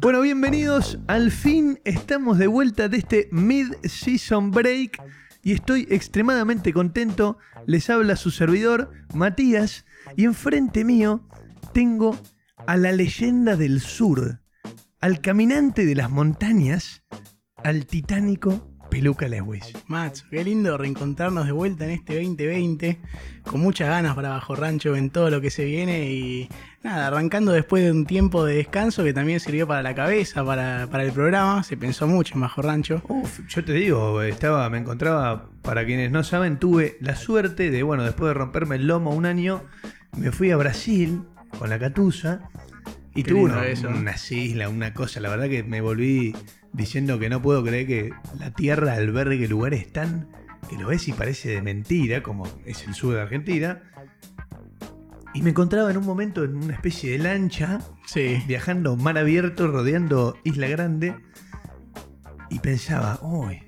Bueno, bienvenidos. Al fin estamos de vuelta de este mid-season break y estoy extremadamente contento. Les habla su servidor, Matías, y enfrente mío tengo a la leyenda del sur, al caminante de las montañas, al titánico Peluca Lewis. Macho, qué lindo reencontrarnos de vuelta en este 2020, con muchas ganas para Bajo Rancho en todo lo que se viene y nada, arrancando después de un tiempo de descanso que también sirvió para la cabeza, para, para el programa, se pensó mucho en Bajo Rancho. Uf, yo te digo, estaba, me encontraba, para quienes no saben, tuve la suerte de, bueno, después de romperme el lomo un año, me fui a Brasil con la catusa y lindo una, eso. unas islas, una cosa, la verdad que me volví diciendo que no puedo creer que la tierra albergue lugares tan que lo ves y parece de mentira, como es el sur de Argentina. Y me encontraba en un momento en una especie de lancha, Sí, viajando mar abierto, rodeando Isla Grande, y pensaba, uy,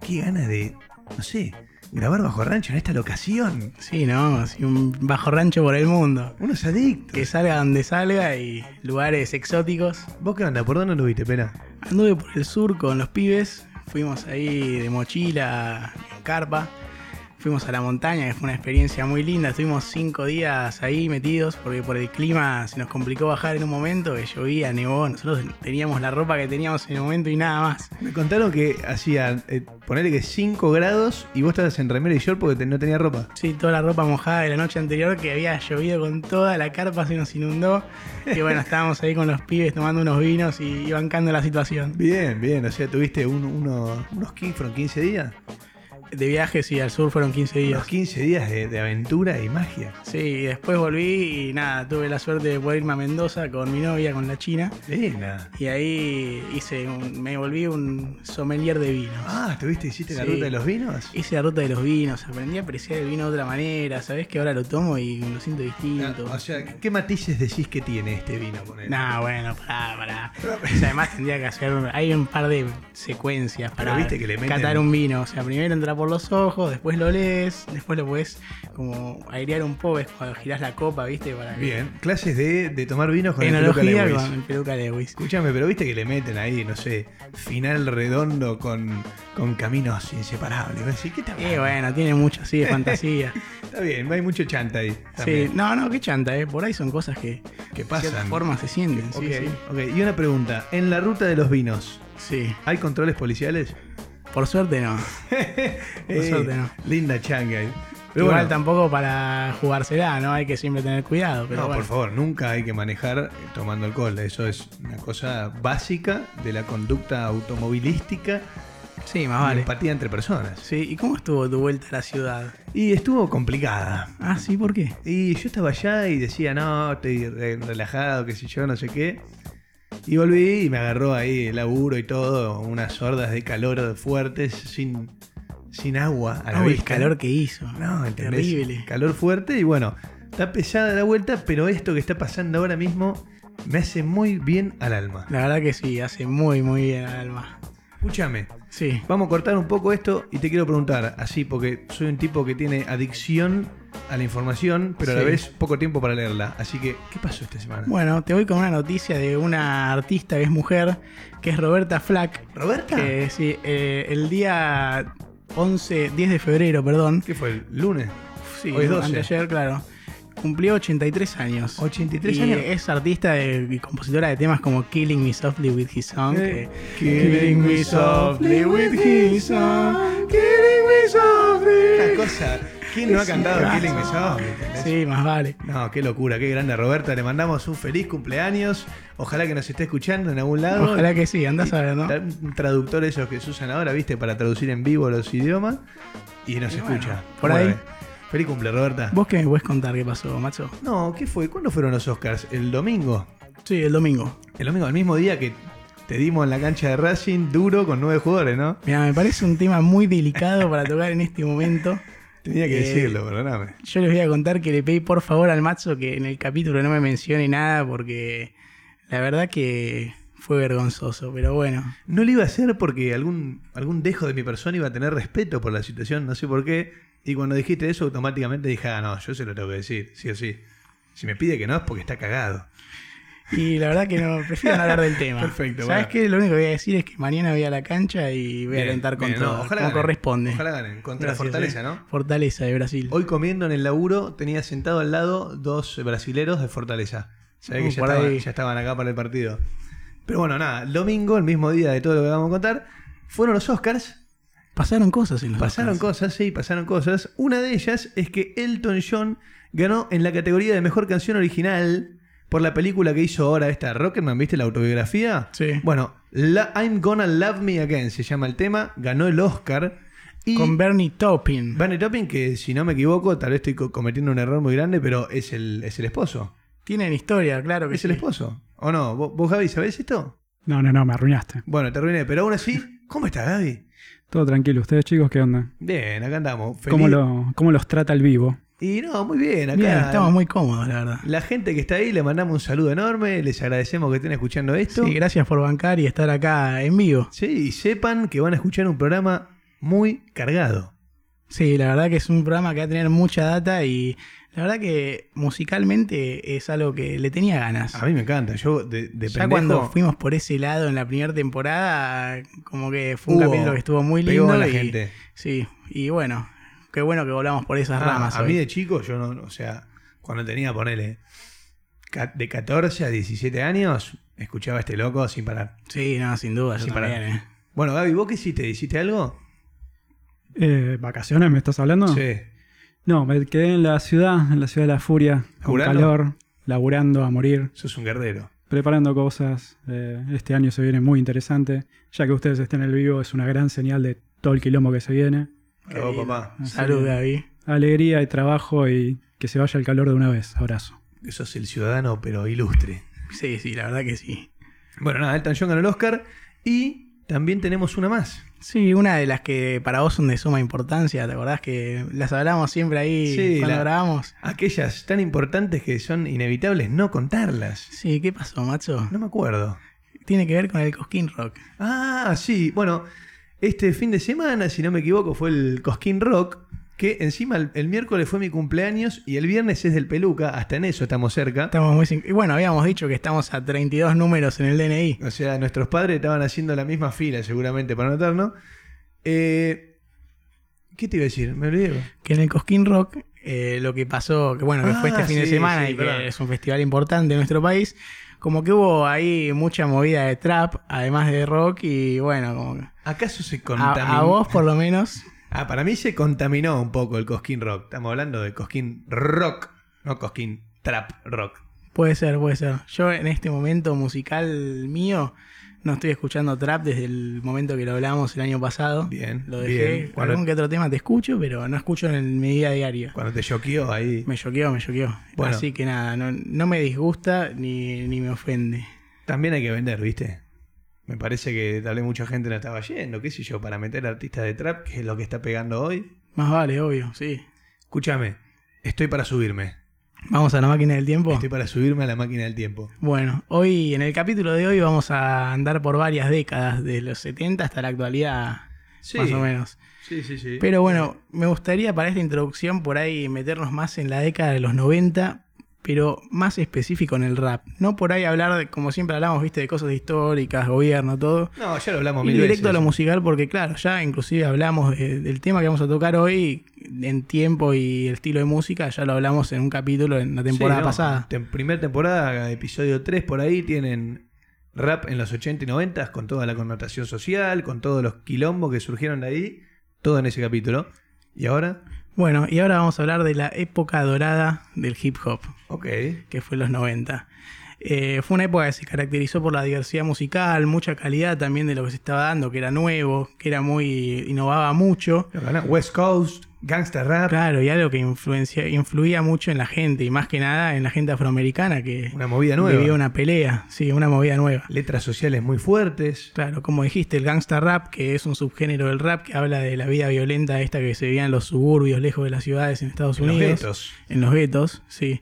qué ganas de, no sé, grabar bajo rancho en esta locación. sí, ¿no? Así un Bajo Rancho por el mundo. Unos adictos. Que salga donde salga y lugares exóticos. ¿Vos qué onda? ¿Por dónde lo viste, pena? Anduve por el sur con los pibes, fuimos ahí de mochila, en carpa, fuimos a la montaña, que fue una experiencia muy linda, estuvimos cinco días ahí metidos porque por el clima se nos complicó bajar en un momento, que llovía, nevó, nosotros teníamos la ropa que teníamos en el momento y nada más. Me contaron que hacía, eh, ponerle que 5 grados y vos estabas en remera y short porque te- no tenía ropa. Sí, toda la ropa mojada de la noche anterior que había llovido con toda la carpa, se nos inundó. Y bueno, estábamos ahí con los pibes tomando unos vinos y, y bancando la situación. Bien, bien, o sea, tuviste un- uno- unos 15, fueron 15 días. De viaje, sí, al sur fueron 15 días. Unos 15 días de, de aventura y magia. Sí, y después volví y nada, tuve la suerte de poder irme a Mendoza con mi novia, con la china. Linda. Y ahí hice un- me volví un sommelier de vinos. Ah, ¿estuviste, hiciste la Sí. ruta de los vinos? Hice la ruta de los vinos, aprendí a apreciar el vino de otra manera. Sabés que ahora lo tomo y lo siento distinto. Ah, O sea, ¿qué matices decís que tiene este vino? ponele? Nah, bueno, pará, pará. O sea, además tendría que hacer. Hay un par de secuencias para viste que le meten- catar un vino. O sea, primero entra por los ojos, después lo lees, después lo puedes como airear un poco. Es cuando girás la copa, ¿viste? Para que- Bien, clases de, de tomar vinos con el Peluca Enología Lewis. con el peluca Lewis. Escúchame, pero viste que le meten ahí, no sé, final redondo con, con caminos inseparables. Decís, ¿qué bueno, tiene mucho así de fantasía. Está bien, hay mucho chanta ahí. sí, no, no, qué chanta, ¿eh? Por ahí son cosas que Que de pasan. cierta forma se sienten. Ok, Sí, sí. ok. Y una pregunta, en la ruta de los vinos, Sí, ¿hay controles policiales? Por suerte no. Por suerte no. Linda changa. Pero Igual bueno, tampoco para jugársela, ¿no? Hay que siempre tener cuidado. Pero no, bueno. por favor, nunca hay que manejar tomando alcohol. Eso es una cosa básica de la conducta automovilística Sí, más vale. empatía entre personas. Sí, ¿y cómo estuvo tu vuelta a la ciudad? Y estuvo complicada. Ah, sí, ¿por qué? Y yo estaba allá y decía, no, estoy re- relajado, qué sé yo, no sé qué. Y volví y me agarró ahí el laburo y todo, unas hordas de calor fuertes, sin, sin agua a la el calor que hizo. No, ¿entendés? Terrible. Calor fuerte y bueno, está pesada la vuelta, pero esto que está pasando ahora mismo me hace muy bien al alma. La verdad que sí, hace muy, muy bien al alma. Escúchame, Sí. vamos a cortar un poco esto y te quiero preguntar, así, porque soy un tipo que tiene adicción a la información, pero a la vez poco tiempo para leerla. Así que, ¿qué pasó esta semana? Bueno, te voy con una noticia de una artista que es mujer, que es Roberta Flack. ¿Roberta? Que sí, eh, el día 11, 10 de febrero, perdón. ¿Qué fue? ¿El lunes? Sí, Hoy es 12. anteayer, claro. Cumplió 83 años. 83 Y años. Es artista de- y compositora de temas como Killing Me Softly with His Song. Eh, que- Killing me softly with his song, Killing me softly. Una cosa, ¿quién no ha cantado. Killing Me Softly? Sí, más vale. No, qué locura, qué grande Roberta. Le mandamos un feliz cumpleaños. Ojalá que nos esté escuchando en algún lado. Ojalá que sí, andás a ver, ¿no? Un traductor esos que se usan ahora, viste, para traducir en vivo los idiomas. Y nos Y escucha. bueno, por ¿Cómo ahí. Feliz cumple, Roberta. ¿Vos qué me puedes contar qué pasó, macho? No, ¿qué fue? ¿Cuándo fueron los Oscars? ¿El domingo? Sí, el domingo. El domingo, el mismo día que te dimos en la cancha de Racing, duro, con nueve jugadores, ¿no? Mira, me parece un tema muy delicado para tocar en este momento. Tenía que Eh, decirlo, perdóname. Yo les voy a contar que le pedí por favor al macho que en el capítulo no me mencione nada porque la verdad que fue vergonzoso, pero bueno. No lo iba a hacer porque algún, algún dejo de mi persona iba a tener respeto por la situación, no sé por qué. Y cuando dijiste eso, automáticamente dije, ah, no, yo se lo tengo que decir, sí o sí. Si me pide que no es porque está cagado. Y la verdad que no, prefiero no hablar del tema. Perfecto, ¿Sabes bueno. qué? Lo único que voy a decir es que mañana voy a la cancha y voy a alentar bien, no, ojalá como ganen. corresponde. Ojalá ganen. Contra Gracias, Fortaleza, eh. ¿no? Fortaleza de Brasil. Hoy comiendo en el laburo tenía sentado al lado dos brasileros de Fortaleza. Sabés que Uh, ya estaban, ahí. ya estaban acá para el partido. Pero bueno, nada, domingo, el mismo día de todo lo que vamos a contar, fueron los Oscars. Pasaron cosas en los Pasaron Oscars. cosas, sí, pasaron cosas. Una de ellas es que Elton John ganó en la categoría de mejor canción original por la película que hizo ahora esta Rocketman, ¿viste la autobiografía? Sí. Bueno, la- I'm Gonna Love Me Again se llama el tema, ganó el Oscar. Y Con Bernie Taupin. Bernie Taupin, que si no me equivoco, tal vez estoy co- cometiendo un error muy grande, pero es el, es el esposo. Tienen historia, claro que Es sí. el esposo. ¿O no? ¿Vos, vos, Gaby, sabés esto? No, no, no, me arruinaste. Bueno, te arruiné, pero aún así, ¿cómo está Gaby? Todo tranquilo. ¿Ustedes chicos qué onda? Bien, acá andamos. feliz. ¿Cómo, lo, ¿Cómo los trata el vivo? Y no, muy bien, acá. Bien, estamos muy cómodos, la verdad. La gente que está ahí, le mandamos un saludo enorme, les agradecemos que estén escuchando esto. Sí, gracias por bancar y estar acá en vivo. Sí, y sepan que van a escuchar un programa muy cargado. Sí, la verdad que es un programa que va a tener mucha data y la verdad que musicalmente es algo que le tenía ganas. A mí me encanta. Yo de, de ya pendejo, cuando fuimos por ese lado en la primera temporada, como que fue un Hubo- capítulo que estuvo muy pegó lindo. a la y- gente. Sí, y bueno, qué bueno que volamos por esas Ah, ramas. a hoy. mí de chico, yo no, o sea, cuando tenía, ponele, de 14 a 17 años, escuchaba a este loco sin parar. Sí, no, sin duda, yo Sin también, parar. eh. Bueno, Gaby, ¿vos qué hiciste? ¿Hiciste algo? Eh, ¿Vacaciones me estás hablando? Sí. No, me quedé en la ciudad, en la ciudad de la furia, con ¿Laburando? calor, laburando a morir, Sos un guerrero. preparando cosas. Eh, este año se viene muy interesante. Ya que ustedes estén en el vivo, es una gran señal de todo el quilombo que se viene. Lindo. papá. Salud, que, Gaby. Alegría y trabajo y que se vaya el calor de una vez. Abrazo. Que sos el ciudadano, pero ilustre. Sí, sí, la verdad que sí. Bueno, nada, Elton John ganó el Oscar. Y también tenemos una más. Sí, una de las que para vos son de suma importancia, ¿te acordás que las hablamos siempre ahí Sí, cuando la- grabamos? Aquellas tan importantes que son inevitables no contarlas. Sí, ¿qué pasó, macho? No me acuerdo. Tiene que ver con el Cosquín Rock. Ah, sí. Bueno, este fin de semana, si no me equivoco, fue el Cosquín Rock. Que encima el, el miércoles fue mi cumpleaños y el viernes es del Peluca. Hasta en eso estamos cerca. Estamos muy... sin- Y bueno, habíamos dicho que estamos a 32 números en el DNI. O sea, nuestros padres estaban haciendo la misma fila seguramente para anotarnos. Eh, ¿Qué te iba a decir? Me olvidé. Que en el Cosquín Rock eh, lo que pasó, que bueno, que fue Ah, este fin de semana sí, y verdad. que es un festival importante en nuestro país, como que hubo ahí mucha movida de trap, además de rock, y bueno, como que- ¿Acaso se a, contaminó? a vos por lo menos... Ah, para mí se contaminó un poco el Cosquín Rock. Estamos hablando de Cosquín Rock, no Cosquín Trap Rock. Puede ser, puede ser. Yo en este momento musical mío no estoy escuchando trap desde el momento que lo hablamos el año pasado. Bien, Lo dejé. bien. Cuando- Algún que otro tema te escucho, pero no escucho en mi vida diaria. Cuando te choqueó ahí. Me choqueó, me choqueó. Bueno. Así que nada, no, no me disgusta ni, ni me ofende. También hay que vender, ¿viste? Me parece que tal vez mucha gente no estaba yendo, qué sé yo, para meter artistas de trap, que es lo que está pegando hoy. Más vale, obvio, sí. Escúchame, estoy para subirme. Vamos a la máquina del tiempo. Estoy para subirme a la máquina del tiempo. Bueno, hoy en el capítulo de hoy vamos a andar por varias décadas, de los 70 hasta la actualidad, Sí, más o menos. Sí, sí, sí. Pero bueno, me gustaría para esta introducción por ahí meternos más en la década de los 90, pero más específico en el rap. No por ahí hablar, de, como siempre hablamos, viste, de cosas históricas, gobierno, todo. No, ya lo hablamos Y mil directo veces. a lo musical, porque claro, ya inclusive hablamos de- del tema que vamos a tocar hoy en tiempo y el estilo de música, ya lo hablamos en un capítulo en la temporada Sí, no, pasada. tem- primer temporada, episodio 3 por ahí, tienen rap en los 80 y 90 con toda la connotación social, con todos los quilombos que surgieron de ahí, todo en ese capítulo. Y ahora, Bueno, y ahora vamos a hablar de la época dorada del hip hop. ok. que fue en los 90. Eh, fue una época que se caracterizó por la diversidad musical, mucha calidad también de lo que se estaba dando, que era nuevo, que era muy. innovaba mucho. West Coast, Gangsta Rap, Claro, y algo que influencia, influía mucho en la gente, y más que nada en la gente afroamericana que una movida nueva. vivía una pelea, sí, una movida nueva. Letras sociales muy fuertes. Claro, como dijiste, el gangsta rap, que es un subgénero del rap que habla de la vida violenta esta que se vivía en los suburbios, lejos de las ciudades en Estados en los Unidos. guetos. En los guetos, sí.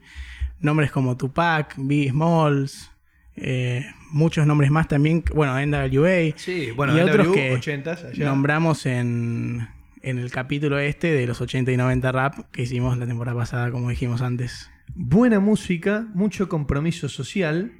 Nombres como Tupac, Biggie Smalls, eh, muchos nombres más también, bueno, NWA Sí, bueno, y otros NWA, que 80s allá. nombramos en, en el capítulo este de los 80 y 90 rap que hicimos la temporada pasada, como dijimos antes. Buena música, mucho compromiso social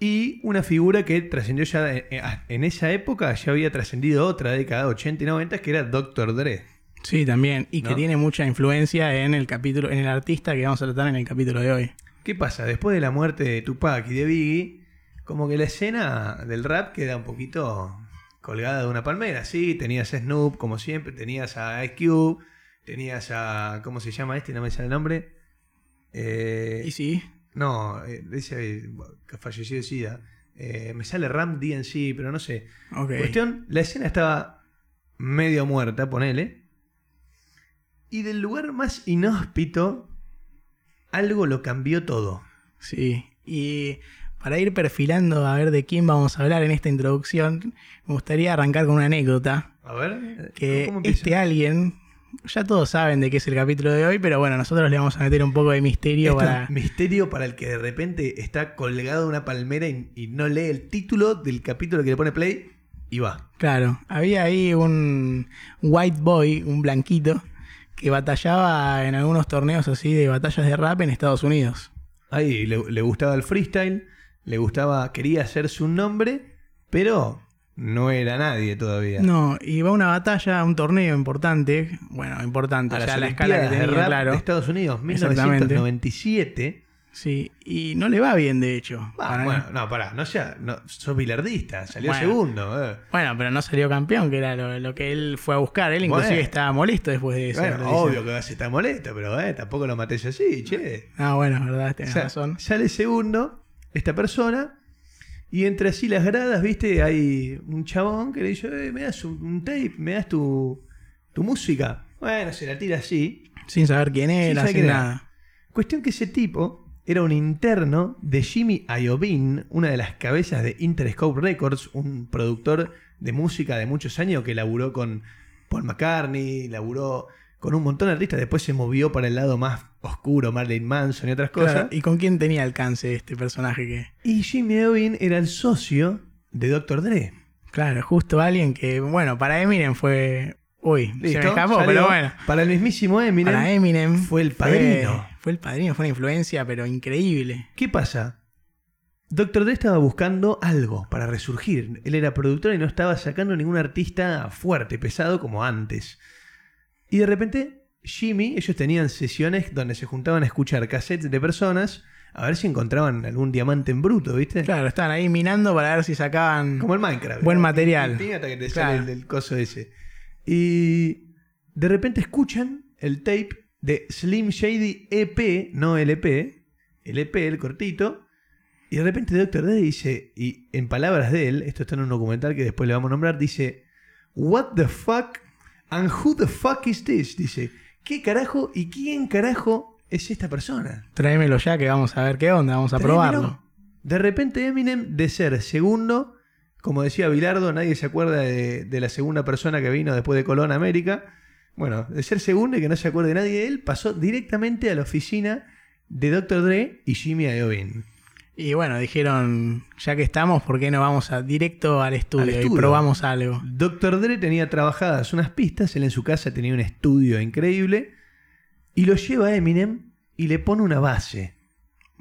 y una figura que trascendió ya en, en esa época, ya había trascendido otra década, 80 y 90, que era Dr. Dre. Sí, también, y ¿No? que tiene mucha influencia en el capítulo, en el artista que vamos a tratar en el capítulo de hoy. ¿Qué pasa? Después de la muerte de Tupac y de Biggie, como que la escena del rap queda un poquito colgada de una palmera. Sí, tenías a Snoop, como siempre, tenías a Ice Cube, tenías a. ¿Cómo se llama este? No me sale el nombre. Eh, Y sí, no, ese eh, que falleció de SIDA. Eh, me sale Ram DNC, pero no sé. ok. Cuestión, la escena estaba medio muerta, ponele. Y del lugar más inhóspito, algo lo cambió todo. Sí, y para ir perfilando a ver de quién vamos a hablar en esta introducción, me gustaría arrancar con una anécdota. A ver, Que ¿cómo este alguien, ya todos saben de qué es el capítulo de hoy, pero bueno, nosotros le vamos a meter un poco de misterio Esto es para... misterio para el que de repente está colgado de una palmera y, y no lee el título del capítulo que le pone play y va. Claro, había ahí un white boy, un blanquito, que batallaba en algunos torneos así de batallas de rap en Estados Unidos. Ahí le, le gustaba el freestyle, le gustaba, quería hacerse un nombre, pero no era nadie todavía. No, y va a una batalla, a un torneo importante, bueno, importante, a ya la escala que Olimpiadas de tenía, rap claro. de Estados Unidos, Exactamente. 1997. Sí, y no le va bien, de hecho. Ah, Para- bueno, no, pará, no sea, no, sos bilardista, salió Bueno. segundo. eh. Bueno, pero no salió campeón, que era lo, lo que él fue a buscar. Él inclusive Bueno. estaba molesto después de eso. Bueno, obvio que vas a estar molesto, pero eh, tampoco lo mates así, che. Ah, bueno, es verdad, tenés razón. Sale segundo esta persona y entre así las gradas, viste, hay un chabón que le dice, "Eh, me das un, tape, me das tu, tu música. Bueno, se la tira así. Sin saber quién era, saber sin era. nada. Cuestión que ese tipo era un interno de Jimmy Iovine, una de las cabezas de Interscope Records, un productor de música de muchos años que laburó con Paul McCartney, laburó con un montón de artistas, después se movió para el lado más oscuro, Marilyn Manson y otras cosas. Claro, ¿Y con quién tenía alcance este personaje que.? Y Jimmy Iovine era el socio de Dr. Dre. Claro, justo alguien que, bueno, para Eminem fue. Uy, se me escapó, Salió. pero bueno. Para el mismísimo Eminem. Para Eminem. fue el padrino. Fue, el padrino, fue una influencia, pero increíble. ¿Qué pasa? Dr. Dre estaba buscando algo para resurgir. Él era productor y no estaba sacando ningún artista fuerte, pesado como antes. Y de repente, Jimmy, ellos tenían sesiones donde se juntaban a escuchar cassettes de personas a ver si encontraban algún diamante en bruto, ¿viste? Claro, estaban ahí minando para ver si sacaban. Como el Minecraft. Buen ¿no? material. Ping, hasta que te Claro. sale el, el coso ese. Y de repente escuchan el tape de Slim Shady EP, no LP, el EP, el cortito. Y de repente Dr. Dre dice, y en palabras de él, esto está en un documental que después le vamos a nombrar, dice, What the fuck and who the fuck is this? Dice, ¿qué carajo y quién carajo es esta persona? Tráemelo ya que vamos a ver qué onda, vamos a probarlo. De repente Eminem, de ser segundo, como decía Bilardo, nadie se acuerda de, de la segunda persona que vino después de Colón a América. Bueno, de ser segundo y que no se acuerde nadie de él, pasó directamente a la oficina de Dr. Dre y Jimmy Iovine. Y bueno, dijeron, ya que estamos, ¿por qué no vamos a directo al estudio, Al y probamos algo? Dr. Dre tenía trabajadas unas pistas, él en su casa tenía un estudio increíble, y lo lleva a Eminem y le pone una base.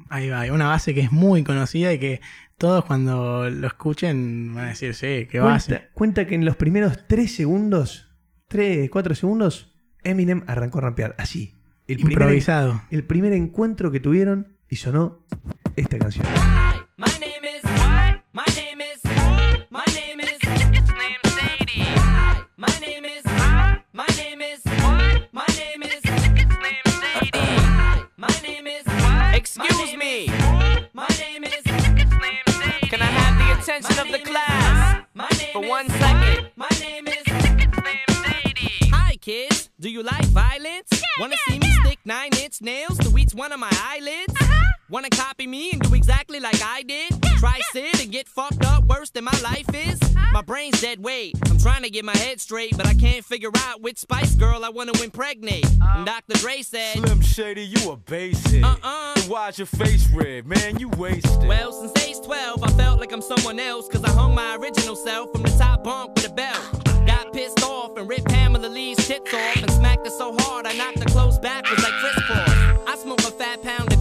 Ahí va, una base que es muy conocida y que todos cuando lo escuchen van a decir, sí, qué base. Cuenta, cuenta que en los primeros 3 segundos, 3, 4 segundos, Eminem arrancó a rampear así. El primer, Improvisado. el primer encuentro que tuvieron y sonó esta canción. My name is what? My name is my name is Slim Shady. My name is my name is my name is Slim Shady. My name is Excuse me. My name is Slim Shady. Can I have the attention of the class for one second? My name is Slim Shady. Hi kids, do you like violence? Wanna see me stick nine inch nails to each one of my eyelids? Wanna copy me and do exactly like I did? Try sit and get fucked up worse than my life is? My brain's dead weight. I'm trying to get my head straight, but I can't figure out which Spice Girl I wanna impregnate. Oh. And Dr. Dre said, Slim Shady, you a basic. Uh-uh. Then why's your face red? Man, you wasted. Well, since age 12, I felt like I'm someone else, cause I hung my original self from the top bunk with a belt. Got pissed off and ripped Pamela Lee's tits off and smacked her so hard I knocked her clothes backwards like Chris Paul. I smoked a fat pound of grass and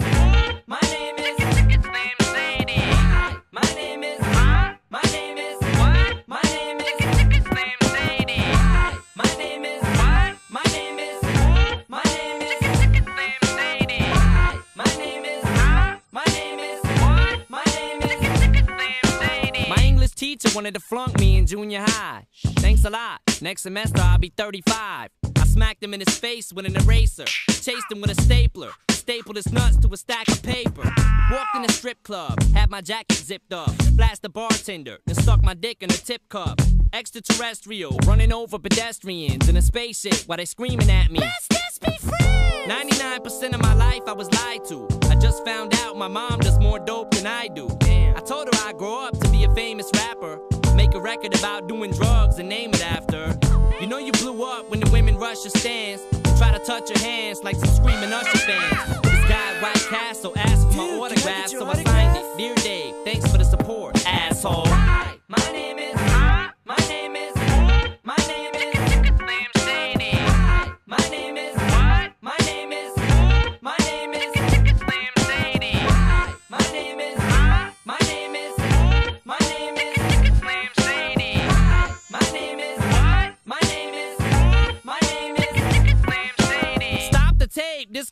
Teacher wanted to flunk me in junior high. Thanks a lot. Next semester I'll be 35. I smacked him in his face with an eraser. Chased him with a stapler. Stapled his nuts to a stack of paper. Walked in a strip club. Had my jacket zipped up. Blast the bartender. Then stuck my dick in a tip cup. Extraterrestrial. Running over pedestrians in a spaceship while they screaming at me. Let's just be friends. 99% of my life I was lied to. Just found out my mom does more dope than I do. I told her I'd grow up to be a famous rapper. Make a record about doing drugs and name it after. You know you blew up when the women rush your stands and try to touch your hands like some screaming Usher fans. This guy White Castle asked for my Dude, autograph, so I signed it. Dear Dave, thanks for the support, asshole. Hi, my name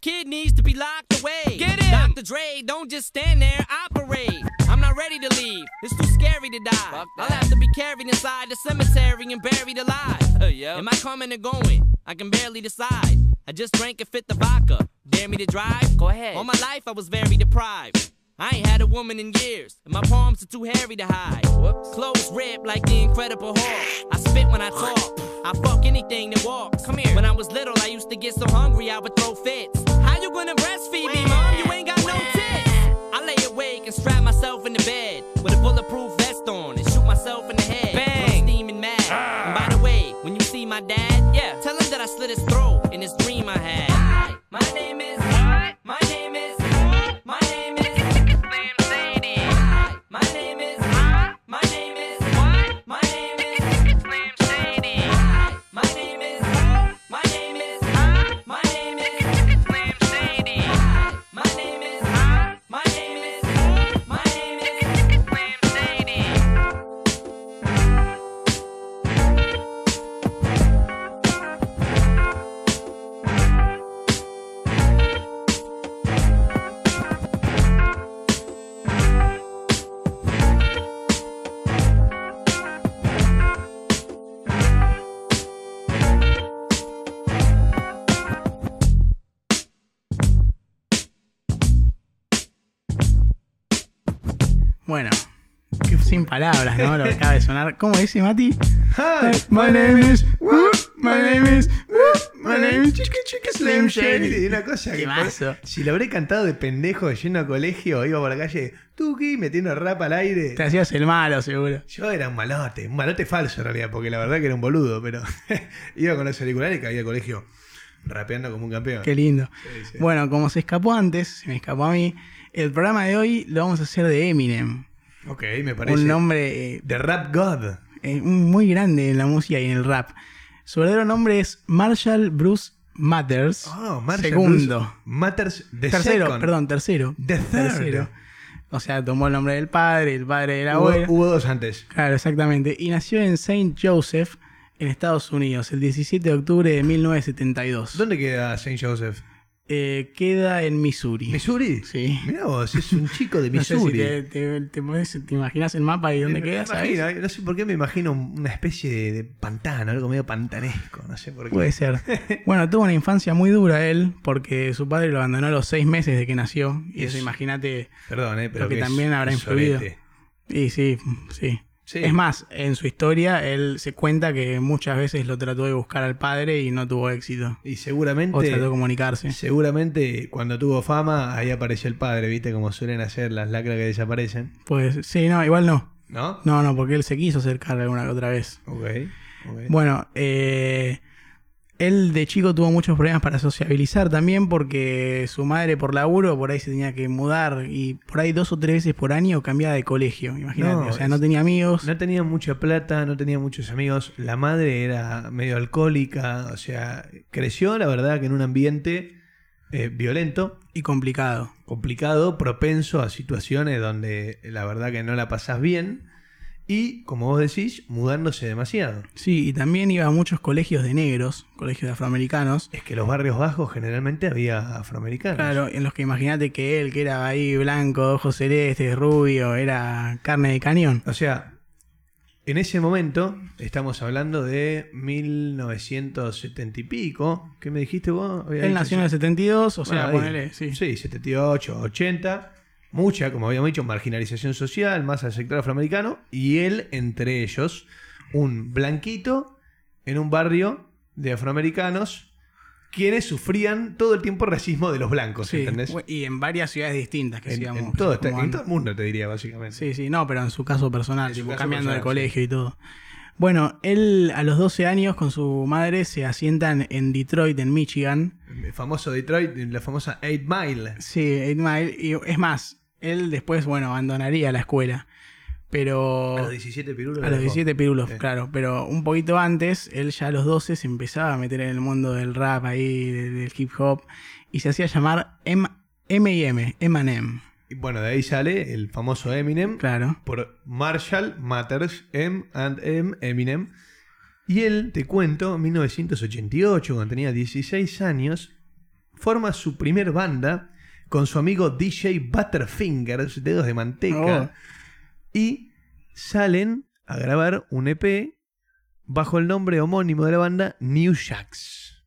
kid needs to be locked away. Get him. Dr. Dre, don't just stand there. Operate. I'm not ready to leave. It's too scary to die. I'll have to be carried inside the cemetery and buried alive. Am I coming or going? I can barely decide. I just drank and fit the vodka. Dare me to drive? Go ahead. All my life I was very deprived. I ain't had a woman in years, and my palms are too hairy to hide. Clothes ripped like the Incredible Hulk. I spit when I talk. I fuck anything that walks. Come here. When I was little, I used to get so hungry I would throw fits. How you gonna breastfeed me, mom? You ain't palabras, ¿no? Lo que acaba de sonar. ¿Cómo dice Mati? Hi, My name is. My name is. My name is. Chiqui Chiqui Slim Shady. Una cosa que si lo habré cantado de pendejo yendo a colegio, iba por la calle, tuki, metiendo rap al aire. Te hacías el malo, seguro. Yo era un malote, un malote falso en realidad, porque la verdad que era un boludo, pero iba con los auriculares y caía al colegio rapeando como un campeón. Qué lindo. Sí, sí. Bueno, como se escapó antes, se me escapó a mí. El programa de hoy lo vamos a hacer de Eminem. Ok, me parece. Un nombre eh, The Rap God. eh, muy grande en la música y en el rap. Su verdadero nombre es Marshall Bruce Matters. Oh, Marshall Segundo. Bruce Matters the tercero, second. perdón, tercero. The third. Tercero. O sea, tomó el nombre del padre, el padre de la Hubo, abuela. hubo dos antes. Claro, exactamente. Y nació en Saint Joseph, en Estados Unidos, el 17 de octubre de 1972. ¿Dónde queda Saint Joseph? Eh, queda en Missouri. ¿Missouri? Sí. Mirá vos, es un chico de No sé si Missouri. te, te, te podés- te imaginas el mapa y dónde Me queda, ¿sabes? imagino, no sé por qué me imagino una especie de, de pantano, algo medio pantanesco, no sé por qué. Puede ser. Bueno, tuvo una infancia muy dura él, porque su padre lo abandonó a los seis meses de que nació. Y eso, Eso. imagínate. Perdón, eh, pero Lo que es también habrá influido. Y sí, sí. Sí. Es más, en su historia él se cuenta que muchas veces lo trató de buscar al padre y no tuvo éxito. Y O seguramente, trató de comunicarse. seguramente cuando tuvo fama, ahí apareció el padre, ¿viste? Como suelen hacer las lacras que desaparecen. Pues sí, no, igual no. ¿No? No, no, porque él se quiso acercar alguna otra vez. Ok. ok. Bueno, eh, él de chico tuvo muchos problemas para sociabilizar también porque su madre por laburo por ahí se tenía que mudar y por ahí dos o tres veces por año cambiaba de colegio, imagínate. No, o sea, no tenía amigos. No tenía mucha plata, no tenía muchos amigos. La madre era medio alcohólica, o sea, creció, la verdad, que en un ambiente eh, violento, Y complicado. complicado, propenso a situaciones donde la verdad que no la pasás bien. Y, como vos decís, mudándose demasiado. Sí, y también iba a muchos colegios de negros, colegios de afroamericanos. Es que los barrios bajos generalmente había afroamericanos. Claro, en los que imagínate que él, que era ahí blanco, ojos celestes, rubio, era carne de cañón. O sea, en ese momento, estamos hablando de 1970 y pico. ¿Qué me dijiste vos? Él nació en el 72, o sea, Bueno, ahí. ponele, sí. Sí, 78, 80. Mucha, como habíamos dicho, marginalización social, más al sector afroamericano. Y él, entre ellos, un blanquito en un barrio de afroamericanos quienes sufrían todo el tiempo racismo de los blancos, Sí, ¿entendés? y en varias ciudades distintas que En, en todo, en todo el mundo, te diría, básicamente. Sí, sí, no, pero en su caso personal, su tipo, caso cambiando de colegio y todo. Bueno, él a los 12 años con su madre se asientan en Detroit, en Michigan. El famoso Detroit, la famosa 8 Mile. Sí, Eight Mile. Y es más, él después, bueno, abandonaría la escuela. Pero... A los 17 pirulos. A los dejó. 17 pirulos, Sí. claro. Pero un poquito antes, él ya a los 12 se empezaba a meter en el mundo del rap ahí, de- del hip hop. Y se hacía llamar M- M&M, Eminem. Y bueno, de ahí sale el famoso Eminem. Claro. por Marshall Matters, M and M, Eminem. Y él, te cuento, en 1988, cuando tenía 16 años, forma su primer banda con su amigo DJ Butterfingers, dedos de manteca, y salen a grabar un EP bajo el nombre homónimo de la banda New Jacks.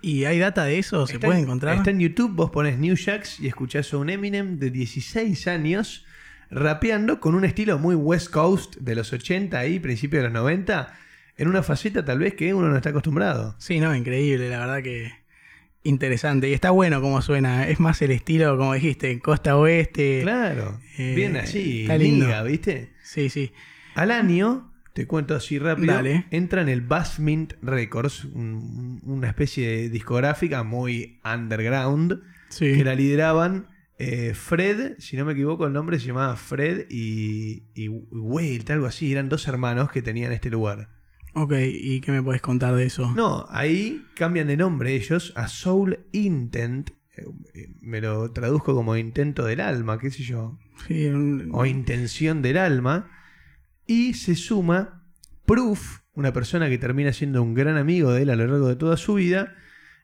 ¿Y hay data de eso? ¿Se Está puede en- encontrar? Está en YouTube, vos pones New Jacks y escuchás a un Eminem de 16 años rapeando con un estilo muy West Coast de los 80 ahí, principios de los 90, en una faceta tal vez que uno no está acostumbrado. Sí, no, increíble, la verdad que interesante. Y está bueno cómo suena. Es más el estilo, como dijiste, costa oeste. Claro, eh, bien así, está lindo. liga, ¿viste? Sí, sí. Al año, te cuento así rápido, Dale. entra en el Bassmint Records, un- una especie de discográfica muy underground, Sí. que la lideraban eh, Fred, si no me equivoco el nombre se llamaba Fred y, y Walt, algo así, eran dos hermanos que tenían este lugar. Ok, ¿y qué me puedes contar de eso? No, ahí cambian de nombre ellos a Soul Intent, eh, eh, me lo traduzco como intento del alma, qué sé yo, Sí, un- o intención del alma, y se suma Proof, una persona que termina siendo un gran amigo de él a lo largo de toda su vida,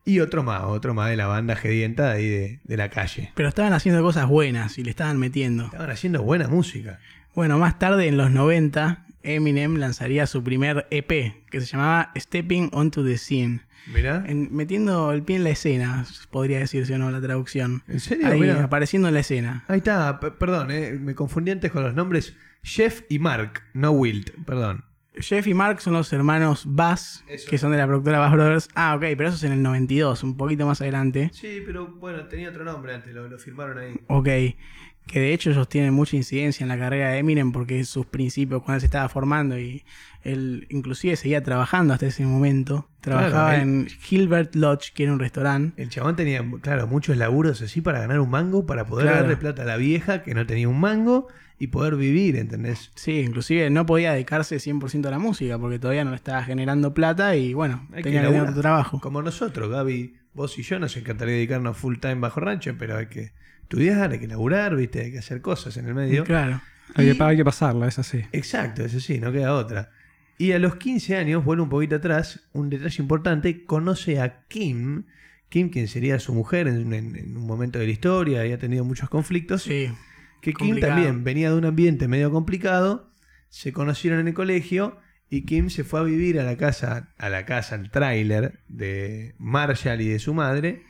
y otro más, otro más de la banda gedienta de ahí de, de la calle. Pero estaban haciendo cosas buenas y le estaban metiendo. Estaban haciendo buena música. Bueno, más tarde, en los 90, Eminem lanzaría su primer EP, que se llamaba Stepping Onto the Scene. Mirá. En- metiendo el pie en la escena, podría decirse o no la traducción. ¿En serio? Ahí, Mirá. apareciendo en la escena. Ahí está, p- perdón, eh, me confundí antes con los nombres. Jeff y Mark, no Wilt, perdón. Jeff y Mark son los hermanos Bass, Eso. que son de la productora Bass Brothers. Ah, ok, pero eso es en el 92, un poquito más adelante. Sí, pero bueno, tenía otro nombre antes, lo, lo firmaron ahí. Ok, que de hecho ellos tienen mucha incidencia en la carrera de Eminem porque sus principios cuando él se estaba formando y él inclusive seguía trabajando hasta ese momento. Trabajaba Claro, en Gilbert Lodge, que era un restaurante. El chabón tenía, claro, muchos laburos así para ganar un mango, para poder Claro. darle plata a la vieja que no tenía un mango y poder vivir, ¿entendés? Sí, inclusive no podía dedicarse 100% a la música porque todavía no le estaba generando plata y bueno, Hay tenía que tener otro trabajo. Como nosotros, Gaby, vos y yo nos encantaría dedicarnos full time bajo rancho, pero hay que estudiar, hay que laburar, ¿viste? Hay que hacer cosas en el medio. Claro. Hay, que, hay que pasarla, es así. Exacto, eso sí, no queda otra. Y a los 15 años, vuelve un poquito atrás, un detalle importante, conoce a Kim, Kim, quien sería su mujer en, en- en un momento de la historia, y ha tenido muchos conflictos, Sí. que Kim también venía de un ambiente medio complicado, se conocieron en el colegio, y Kim se fue a vivir a la casa, a la casa, al tráiler de Marshall y de su madre,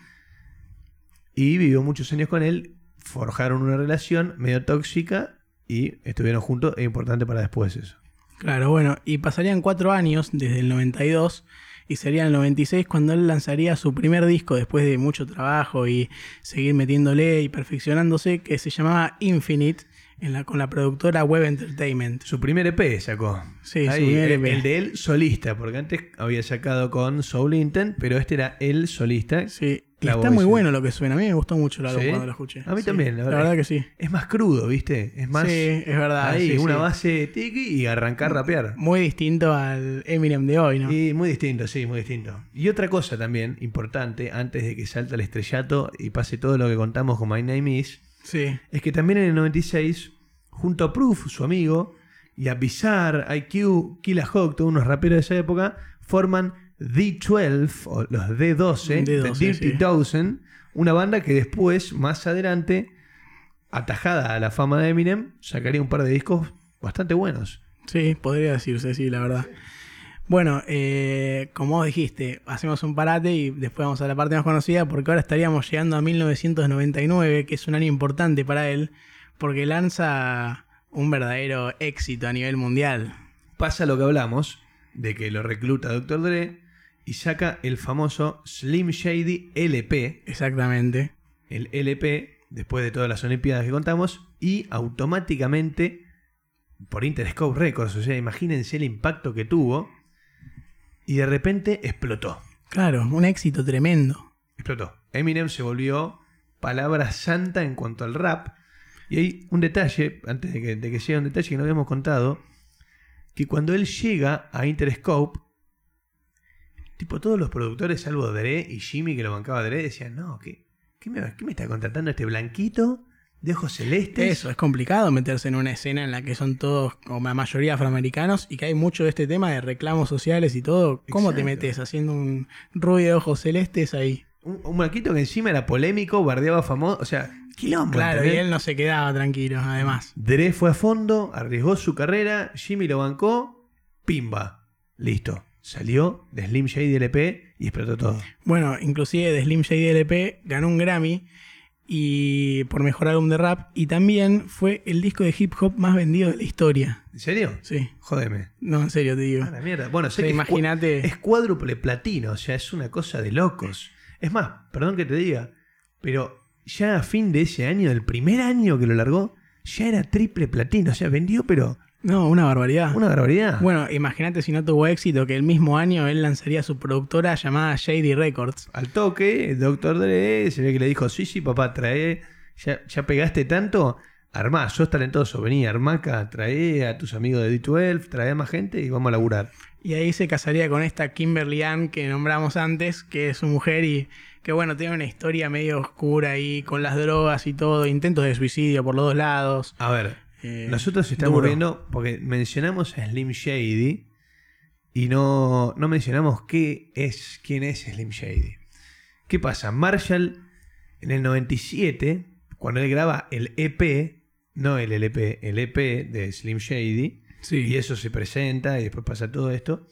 y vivió muchos años con él, forjaron una relación medio tóxica, y estuvieron juntos, es importante para después eso. Claro, bueno, y pasarían cuatro años desde el 92 y sería el 96 cuando él lanzaría su primer disco después de mucho trabajo y seguir metiéndole y perfeccionándose, que se llamaba Infinite, en la, con la productora Web Entertainment. Su primer EP sacó. Sí, su primer el, EP. el de él solista, porque antes había sacado con Soul Intent, pero este era él solista. Sí, La está muy bueno lo que suena. A mí me gustó mucho el álbum ¿Sí? cuando lo escuché. A mí Sí, también, la la verdad. verdad. que sí. Es más crudo, ¿viste? Es más. sí, es verdad. ahí, sí, una base tiki y arrancar rapear. Muy distinto al Eminem de hoy, ¿no? Y muy distinto, sí, muy distinto. Y otra cosa también importante, antes de que salte al estrellato y pase todo lo que contamos con My Name Is, Sí. es que también en el 96, junto a Proof, su amigo, y a Bizarre, IQ, Killa Hawk, todos unos raperos de esa época, forman D12, o los D12, The D12, Dirty sí. Dozen, una banda que después, más adelante, atajada a la fama de Eminem, sacaría un par de discos bastante buenos. Sí, podría decirse, sí, la verdad. Bueno, eh, como vos dijiste, hacemos un parate y después vamos a la parte más conocida porque ahora estaríamos llegando a 1999, que es un año importante para él, porque lanza un verdadero éxito a nivel mundial. Pasa lo que hablamos, de que lo recluta Dr. Dre y saca el famoso Slim Shady LP, Exactamente. el LP, después de todas las Olimpiadas que contamos, y automáticamente por Interscope Records, o sea, imagínense el impacto que tuvo, y de repente explotó. Claro, un éxito tremendo. Explotó. Eminem se volvió palabra santa en cuanto al rap. Y hay un detalle, antes de que, de que llegue un detalle que no habíamos contado, que cuando él llega a Interscope, tipo todos los productores, salvo Dre y Jimmy que lo bancaba Dre, decían, no, ¿qué, qué, me, qué me está contratando este blanquito de ojos celestes? Eso, es complicado meterse en una escena en la que son todos, como la mayoría afroamericanos, y que hay mucho de este tema de reclamos sociales y todo. ¿Cómo te metes haciendo un rubio de ojos celestes ahí? Un, un blanquito que encima era polémico, bardeaba famoso, o sea, quilombo. Claro, y él no se quedaba tranquilo, además. Dre fue a fondo, arriesgó su carrera, Jimmy lo bancó, pimba, listo. Salió de Slim Shady LP y explotó todo. Bueno, inclusive de Slim Shady LP ganó un Grammy y por mejor álbum de rap y también fue el disco de hip hop más vendido de la historia. ¿En serio? Sí, Jódeme. no, en serio te digo. Ah, la mierda. Bueno, sé que imagínate. es cuádruple platino, o sea, es una cosa de locos. Es más, perdón que te diga, pero ya a fin de ese año, el primer año que lo largó, ya era triple platino, o sea, vendió, pero No, una barbaridad. una barbaridad. Bueno, imagínate si no tuvo éxito que el mismo año él lanzaría su productora llamada Shady Records. Al toque, el doctor Dre se ve que le dijo, sí, sí, papá, trae, ya, ya pegaste tanto, armá, sos talentoso, vení, armá acá, trae a tus amigos de D12, trae a más gente y vamos a laburar. Y ahí se casaría con esta Kimberly Ann que nombramos antes, que es su mujer y que bueno, tiene una historia medio oscura ahí con las drogas y todo, intentos de suicidio por los dos lados. A ver, Eh, nosotros estamos duro. viendo, porque mencionamos a Slim Shady y no, no mencionamos qué es, quién es Slim Shady. ¿Qué pasa? Marshall en el 97, cuando él graba el EP, no el LP, el EP de Slim Shady, Sí. y eso se presenta y después pasa todo esto,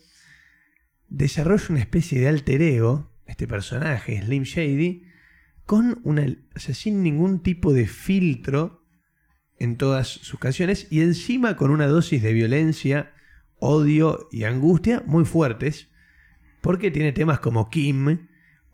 desarrolla una especie de alter ego, este personaje, Slim Shady, con una, o sea, sin ningún tipo de filtro en todas sus canciones y encima con una dosis de violencia, odio y angustia muy fuertes, porque tiene temas como Kim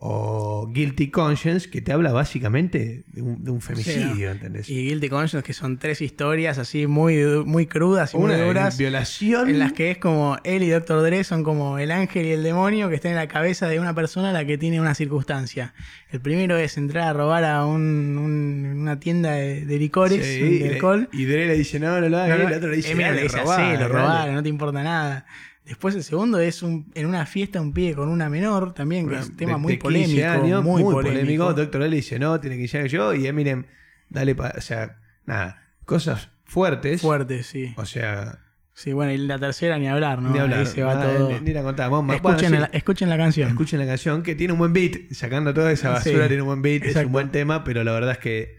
o Guilty Conscience, que te habla básicamente de un, de un femicidio, ¿entendés? Y Guilty Conscience, que son tres historias así muy, muy crudas y una muy duras. violación. En las que es como él y Dr. Dre son como el ángel y el demonio que están en la cabeza de una persona a la que tiene una circunstancia. El primero es entrar a robar a un- un- una tienda de, de licores, Sí, de y le- alcohol. Y Dre le dice, no, no lo hagas. No, y no, el otro le dice, Eminem "Dale, le dice robá, lo dale". robaron, no te importa nada. Después el segundo es un, en una fiesta un pibe con una menor también, que es un tema De- muy de 15 polémico. años, muy, muy, polémico. polémico. Doctor le dice, no, tiene 15 años yo. Y Eminem, dale, pa- o sea, nada, cosas fuertes. Fuerte, sí. O sea, Sí, bueno, y la tercera ni hablar, ¿no? ni hablar. Ahí se va nada, todo. Ni, ni la contamos. Bueno, Escuchen, sí, la, escuchen la canción. escuchen la canción que tiene un buen beat. Sacando toda esa Sí, basura, tiene un buen beat. Es un buen tema, pero la verdad es que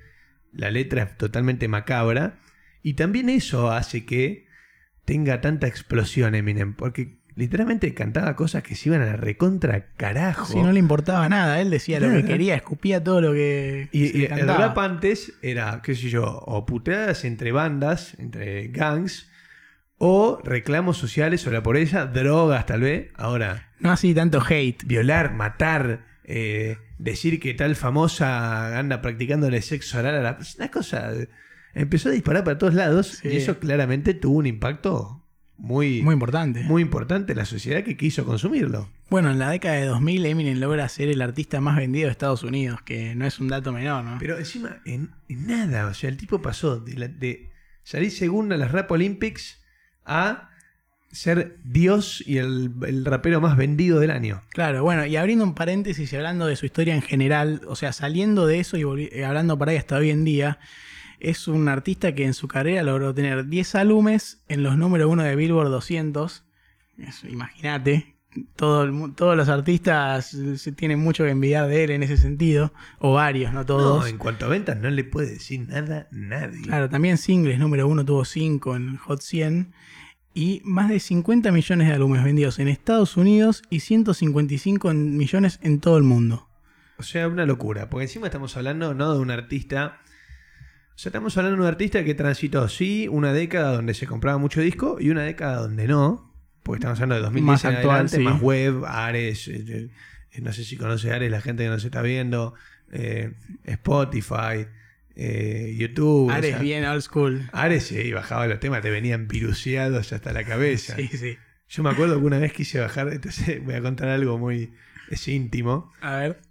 la letra es totalmente macabra. Y también eso hace que tenga tanta explosión Eminem. Porque literalmente cantaba cosas que se iban a la recontra carajo. Si no le importaba nada, él decía lo que quería, escupía todo lo que Y, se y el rap antes era, qué sé yo, o puteadas entre bandas, entre gangs, o reclamos sociales o la pobreza, drogas tal vez. Ahora, No así tanto hate. violar, matar, eh, decir que tal famosa anda practicándole sexo oral a la... es Una cosa... Empezó a disparar para todos lados Sí. y eso claramente tuvo un impacto muy, Muy importante. muy importante en la sociedad que quiso consumirlo. Bueno, en la década de 2000 Eminem logra ser el artista más vendido de Estados Unidos, que no es un dato menor, ¿no? Pero encima, en, en nada, o sea, el tipo pasó de, la- de salir segundo en las Rap Olympics a ser Dios y el, el rapero más vendido del año. Claro, bueno, y abriendo un paréntesis y hablando de su historia en general, o sea, saliendo de eso y eh, hablando para ahí hasta hoy en día, es un artista que en su carrera logró tener 10 álbumes en los número uno de Billboard 200. Eso, Imagínate, todo todos los artistas se tienen mucho que envidiar de él en ese sentido, o varios, no todos. No, en cuanto a ventas no le puede decir nada nadie. Claro, también singles, número uno tuvo 5 en Hot 100 y más de 50 millones de álbumes vendidos en Estados Unidos y 155 en- millones en todo el mundo. O sea, una locura. Porque encima estamos hablando no de un artista. O sea, estamos hablando de un artista que transitó, sí, una década donde se compraba mucho disco y una década donde no. Porque estamos hablando de 2010 Más en actual, adelante, sí. más web, Ares. eh, eh, no sé si conoce Ares, la gente que nos está viendo. eh, Spotify, YouTube. o Ares sea, bien old school. Ares, sí, bajaba los temas, te venían viruseados hasta la cabeza. Sí, sí. Yo me acuerdo que una vez quise bajar, entonces voy a contar algo muy es íntimo A ver.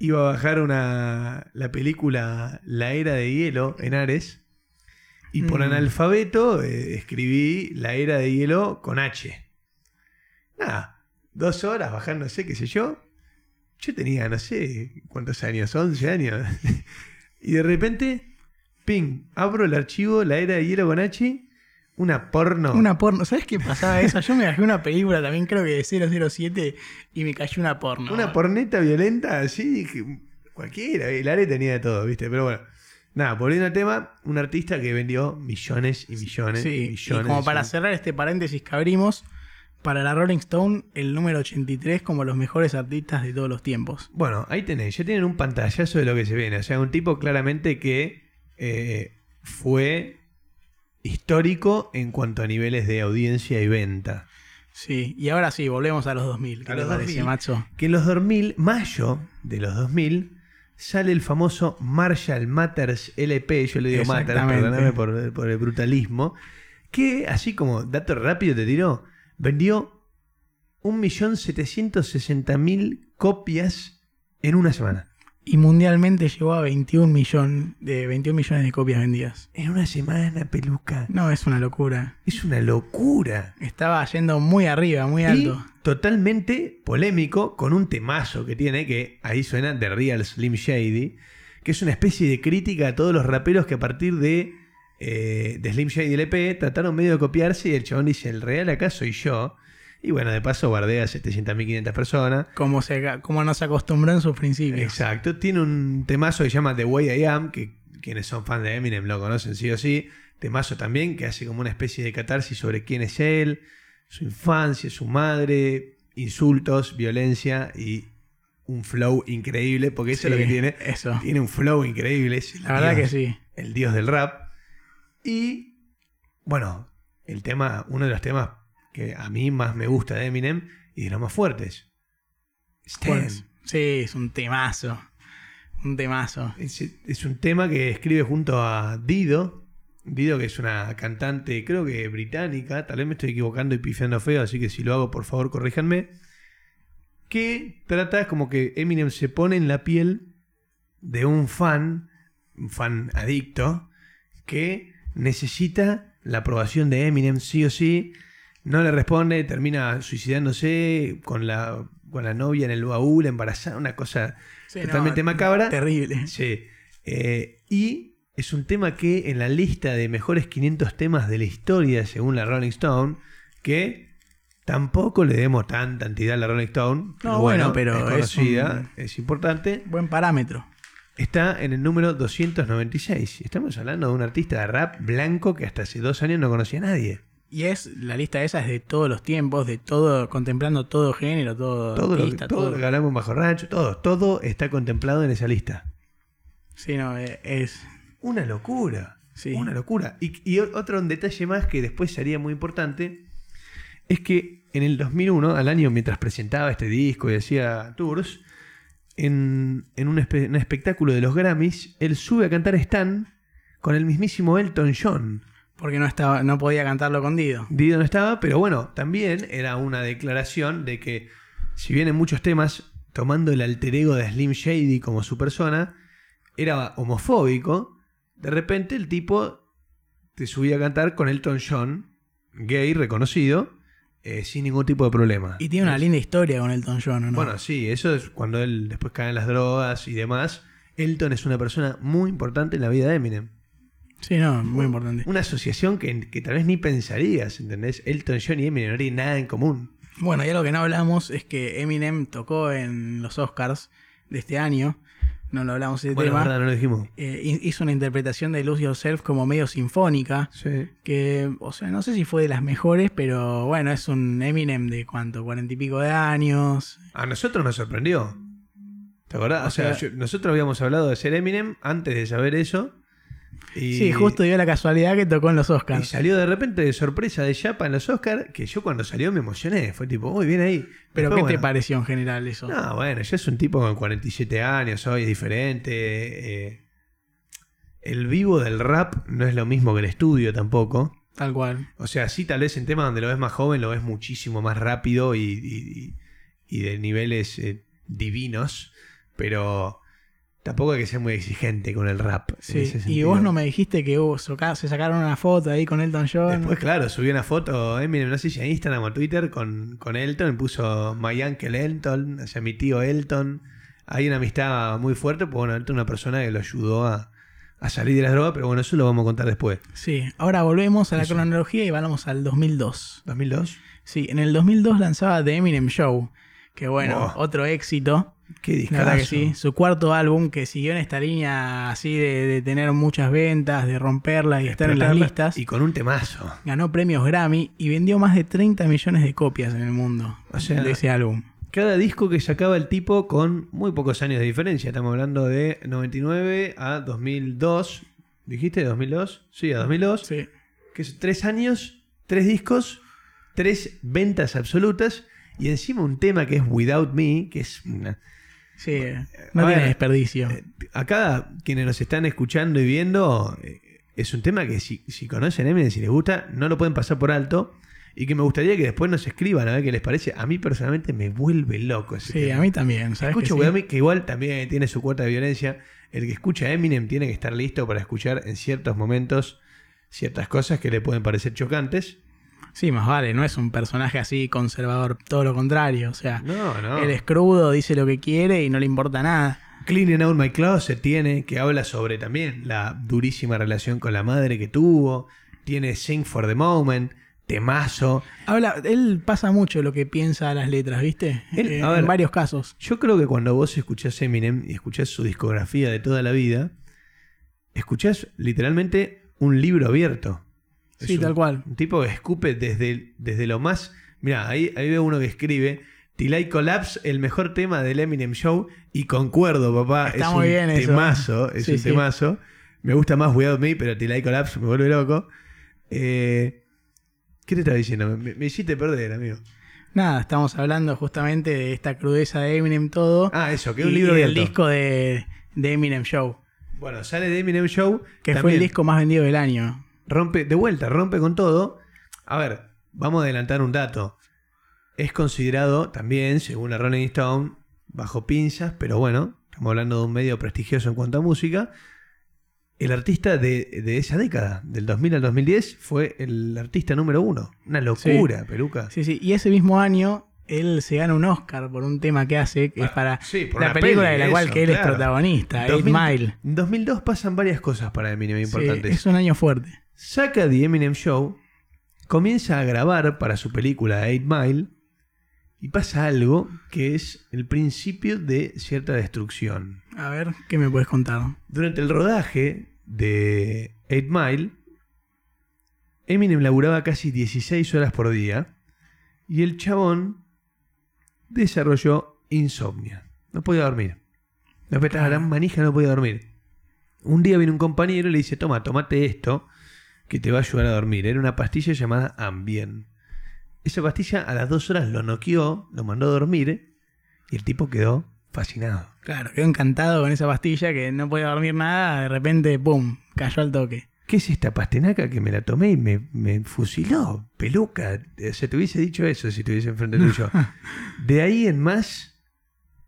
Iba a bajar una, la película La Era de Hielo en Ares. Y por Mm. analfabeto eh, escribí La Era de Hielo con H. Nada, dos horas bajándose, qué sé yo. Yo tenía, no sé cuántos años, 11 años. y de repente, ping, abro el archivo La Era de Hielo con H, una porno. Una porno. ¿Sabes qué pasaba eso? Yo me bajé una película también, creo que de 007, y me cayó una porno. Una porneta violenta, así, cualquiera, el área tenía de todo, ¿viste? Pero bueno, nada, volviendo al tema, un artista que vendió millones y millones y Sí, y millones. como para cerrar este paréntesis que abrimos, para la Rolling Stone, el número 83 como los mejores artistas de todos los tiempos. Bueno, ahí tenéis, ya tienen un pantallazo de lo que se viene. O sea, un tipo claramente que eh, fue histórico en cuanto a niveles de audiencia y venta. Sí, y ahora sí, volvemos a los 2000. ¿Qué A te los parece, 2000. macho? Que en los 2000, mayo de los 2000, sale el famoso Marshall Matters LP, yo le digo Matters, perdóname por, por el brutalismo, que así como dato rápido te tiró, vendió 1.760.000 copias en una semana. Y mundialmente llegó a 21, millón, de 21 millones de copias vendidas. En una semana, peluca. No, es una locura. Es una locura. Estaba yendo muy arriba, muy alto. Y totalmente polémico con un temazo que tiene, que ahí suena The Real Slim Shady, que es una especie de crítica a todos los raperos que a partir de, eh, de Slim Shady LP trataron medio de copiarse y el chabón dice, el real acá soy yo. Y bueno, de paso bardea a 700.500 personas. Como, se, como nos acostumbró en sus principios. Exacto. Tiene un temazo que se llama The Way I Am, que quienes son fans de Eminem lo conocen sí o sí. Temazo también, que hace como una especie de catarsis sobre quién es él, su infancia, su madre, insultos, violencia y un flow increíble, porque eso es lo que tiene. Eso. Tiene un flow increíble. es La verdad dios- que sí. El dios del rap. Y bueno, el tema, uno de los temas que a mí más me gusta de Eminem y de los más fuertes. ¿Cuál Stand. es? Sí, es un temazo. Un temazo. Es, es un tema que escribe junto a Dido. Dido, que es una cantante, creo que británica. Tal vez me estoy equivocando y pifiando feo, así que si lo hago, por favor, corríjanme. Que trata como que Eminem se pone en la piel de un fan, un fan adicto, que necesita la aprobación de Eminem sí o sí. No le responde, termina suicidándose con la, con la novia en el baúl, embarazada, una cosa Sí, totalmente no, macabra. Terrible. Sí. Eh, y es un tema que en la lista de mejores 500 temas de la historia, según la Rolling Stone, que tampoco le demos tanta entidad a la Rolling Stone. No, bueno, pero es es conocida, es, importante. Buen parámetro. Está en el número 296. Estamos hablando de un artista de rap blanco que hasta hace dos años no conocía a nadie. Y es, la lista esa es de todos los tiempos, de todo, contemplando todo género, todo, Todo lo, todo lo que hablamos bajo rancho, todo, todo está contemplado en esa lista. Sí, no, eh, es. Una locura. Sí. Una locura. Y, otro detalle más que después sería muy importante es que en el 2001, al año mientras presentaba este disco y hacía tours, en, en un, espe- un espectáculo de los Grammys, él sube a cantar Stan con el mismísimo Elton John. Porque no estaba, no podía cantarlo con Dido. Dido no estaba, pero bueno, también era una declaración de que, si bien en muchos temas, tomando el alter ego de Slim Shady como su persona, era homofóbico, de repente el tipo te subía a cantar con Elton John, gay, reconocido, eh, sin ningún tipo de problema. Y tiene una linda historia con Elton John, ¿o ¿no? Bueno, sí, eso es cuando él después cae en las drogas y demás. Elton es una persona muy importante en la vida de Eminem. Sí, no, muy importante. Una asociación que, que tal vez ni pensarías, ¿entendés? Elton John y Eminem no tienen nada en común. Bueno, y algo que no hablamos es que Eminem tocó en los Oscars de este año. No lo hablamos de ese Bueno, tema. verdad, no lo dijimos. Eh, hi- hizo una interpretación de Lose Yourself como medio sinfónica. Sí. Que, o sea, no sé si fue de las mejores, pero bueno, es un Eminem de cuánto, cuarenta y pico de años. A nosotros nos sorprendió. ¿Te acordás? O sea, sea- yo- nosotros habíamos hablado de ser Eminem antes de saber eso. Y, Sí, justo dio la casualidad que tocó en los Y Oscars. salió de repente de sorpresa de Chapa en los Oscars, que yo cuando salió me emocioné. Fue tipo, uy, bien ahí. Pero Después, ¿qué te pareció en general eso? No, bueno, ya es un tipo con 47 años, hoy es diferente. eh, el vivo del rap no es lo mismo que el estudio tampoco. Tal cual. O sea, sí, tal vez en temas donde lo ves más joven, lo ves muchísimo más rápido y, y- y de niveles eh, divinos, pero tampoco hay que ser muy exigente con el rap. en Sí. Y vos no me dijiste que hubo- se sacaron una foto ahí con Elton John. Después, claro, subió una foto, Eminem, no sé si a Instagram o Twitter, con, con Elton, y puso My Uncle Elton, o sea, mi tío Elton. Hay una amistad muy fuerte, pues bueno, Elton es una persona que lo ayudó a, a salir de las drogas, pero bueno, eso lo vamos a contar después. Sí, ahora volvemos a la Eso. cronología y vamos al 2002. ¿2002? Sí, en el 2002 lanzaba The Eminem Show, que bueno, otro éxito. Qué La discazo. verdad que sí. Su cuarto álbum que siguió en esta línea así de, de tener muchas ventas, de romperlas y estar en las listas. Y con un temazo. Ganó premios Grammy y vendió más de 30 millones de copias en el mundo O sea, de ese álbum. Cada disco que sacaba el tipo con muy pocos años de diferencia. Estamos hablando de 99 a 2002. ¿Dijiste 2002? Sí, a 2002. Sí. Que es tres años, tres discos, tres ventas absolutas. Y encima un tema que es Without Me, que es una- Sí, no tiene ver, desperdicio. eh, acá quienes nos están escuchando y viendo, eh, es un tema que si, si conocen Eminem, si les gusta, no lo pueden pasar por alto. Y que me gustaría que después nos escriban a ver qué les parece. A mí personalmente me vuelve loco ese Sí, tema. a mí también, ¿sabes? Escucho que sí? Igual también tiene su cuota de violencia. El que escucha Eminem tiene que estar listo para escuchar en ciertos momentos ciertas cosas que le pueden parecer chocantes. Sí, más vale, no es un personaje así conservador, todo lo contrario. O sea, No, no. él es crudo, dice lo que quiere y no le importa nada. Cleaning Out My Closet tiene, que habla sobre también la durísima relación con la madre que tuvo. Tiene Sing for the Moment, temazo. Habla, él pasa mucho lo que piensa a las letras, ¿viste? Él- Eh, ver. en varios casos. Yo creo que cuando vos escuchás Eminem y escuchás su discografía de toda la vida, escuchás literalmente un libro abierto. Sí, un- tal cual. Un tipo que escupe desde, desde lo más. Mira, ahí, ahí veo uno que escribe. I Collapse, el mejor tema del Eminem Show. Y concuerdo, papá. Está es muy un bien eso. temazo. Es Sí, un sí. temazo. Me gusta más Without Me, pero I Collapse me vuelve loco. Eh, ¿Qué te estaba diciendo? Me, me hiciste perder, amigo. Nada, estamos hablando justamente de esta crudeza de Eminem todo. Ah, eso, que es un libro y abierto. disco de, de Eminem Show, Bueno, sale de Eminem Show. que fue el disco más vendido del año. Rompe, de vuelta, rompe con todo. A ver, vamos a adelantar un dato. Es considerado también, según la Rolling Stone, bajo pinzas, pero bueno, estamos hablando de un medio prestigioso en cuanto a música. El artista de, de esa década, del 2000 al 2010, fue el artista número uno. Una locura, peluca. Sí, sí. Y ese mismo año él se gana un Oscar por un tema que hace, que es Ah, para sí, la película peli, de la cual que él es protagonista, 8 2000 Mile. En 2002 pasan varias cosas para Eminem Sí, importantes. es un año fuerte. Saca The Eminem Show, comienza a grabar para su película 8 Mile y pasa algo que es el principio de cierta destrucción. A ver, ¿qué me puedes contar? Durante el rodaje de 8 Mile, Eminem laburaba casi 16 horas por día y el chabón desarrolló insomnio. No podía dormir. No apretaba la gran manija, no podía dormir. Un día viene un compañero y le dice, toma, tomate esto que te va a ayudar a dormir. Era una pastilla llamada Ambien. Esa pastilla a las dos horas lo noqueó, lo mandó a dormir y el tipo quedó fascinado. Claro, quedó encantado con esa pastilla que no podía dormir nada, de repente, ¡pum! cayó al toque. ¿Qué es esta pastenaca que me la tomé y me, me fusiló? Peluca. O sea, te hubiese dicho eso si estuviese enfrente tuyo. De ahí en más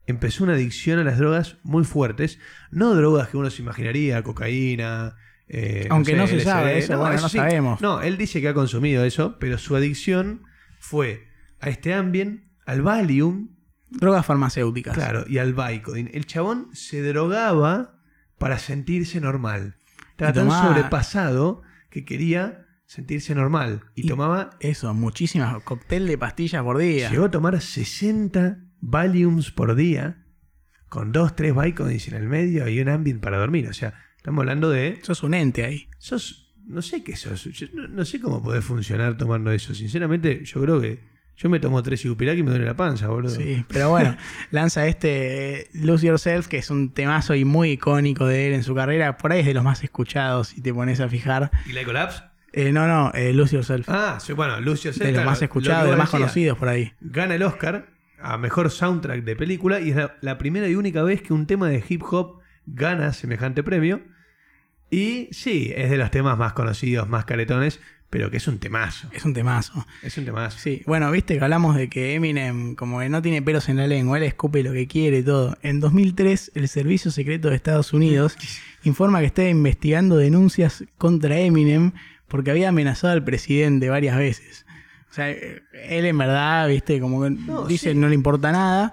empezó una adicción a las drogas muy fuertes. No drogas que uno se imaginaría, cocaína. Eh, Aunque no se sabe eso, bueno, no sabemos. No, él dice que ha consumido eso, pero su adicción fue a este Ambien, al Valium, Drogas farmacéuticas. Claro, y al Vicodin. El chabón se drogaba para sentirse normal. Estaba tan tomaba- sobrepasado que quería sentirse normal. Y, Y- tomaba. Eso, muchísimas cóctel de pastillas por día. Llegó a tomar 60 Valiums por día. Con 2, 3 Vicodins en el medio y un Ambien para dormir. O sea, estamos hablando de. Sos un ente ahí. Sos. No sé qué sos. yo no, no sé cómo podés funcionar tomando eso. Sinceramente, yo creo que. Yo me tomo 3 Ibupirac y me duele la panza, boludo. Sí, pero bueno, lanza este Lose Yourself, que es un temazo y muy icónico de él en su carrera. Por ahí es de los más escuchados, si te pones a fijar. ¿Y la Collapse? Eh, no, no, eh, Lose Yourself. Ah, sí, bueno, Lucio de los más escuchados, de los más conocidos por ahí. Gana el Oscar a mejor soundtrack de película y es la, la primera y única vez que un tema de hip hop gana semejante premio. Y sí, es de los temas más conocidos, más caretones, pero que es un temazo. Es un temazo. Es un temazo. Sí, bueno, viste que hablamos de que Eminem como que no tiene pelos en la lengua, él escupe lo que quiere y todo. En 2003, el Servicio Secreto de Estados Unidos informa que está investigando denuncias contra Eminem porque había amenazado al presidente varias veces. O sea, él en verdad, viste, como que No, dice sí. no le importa nada.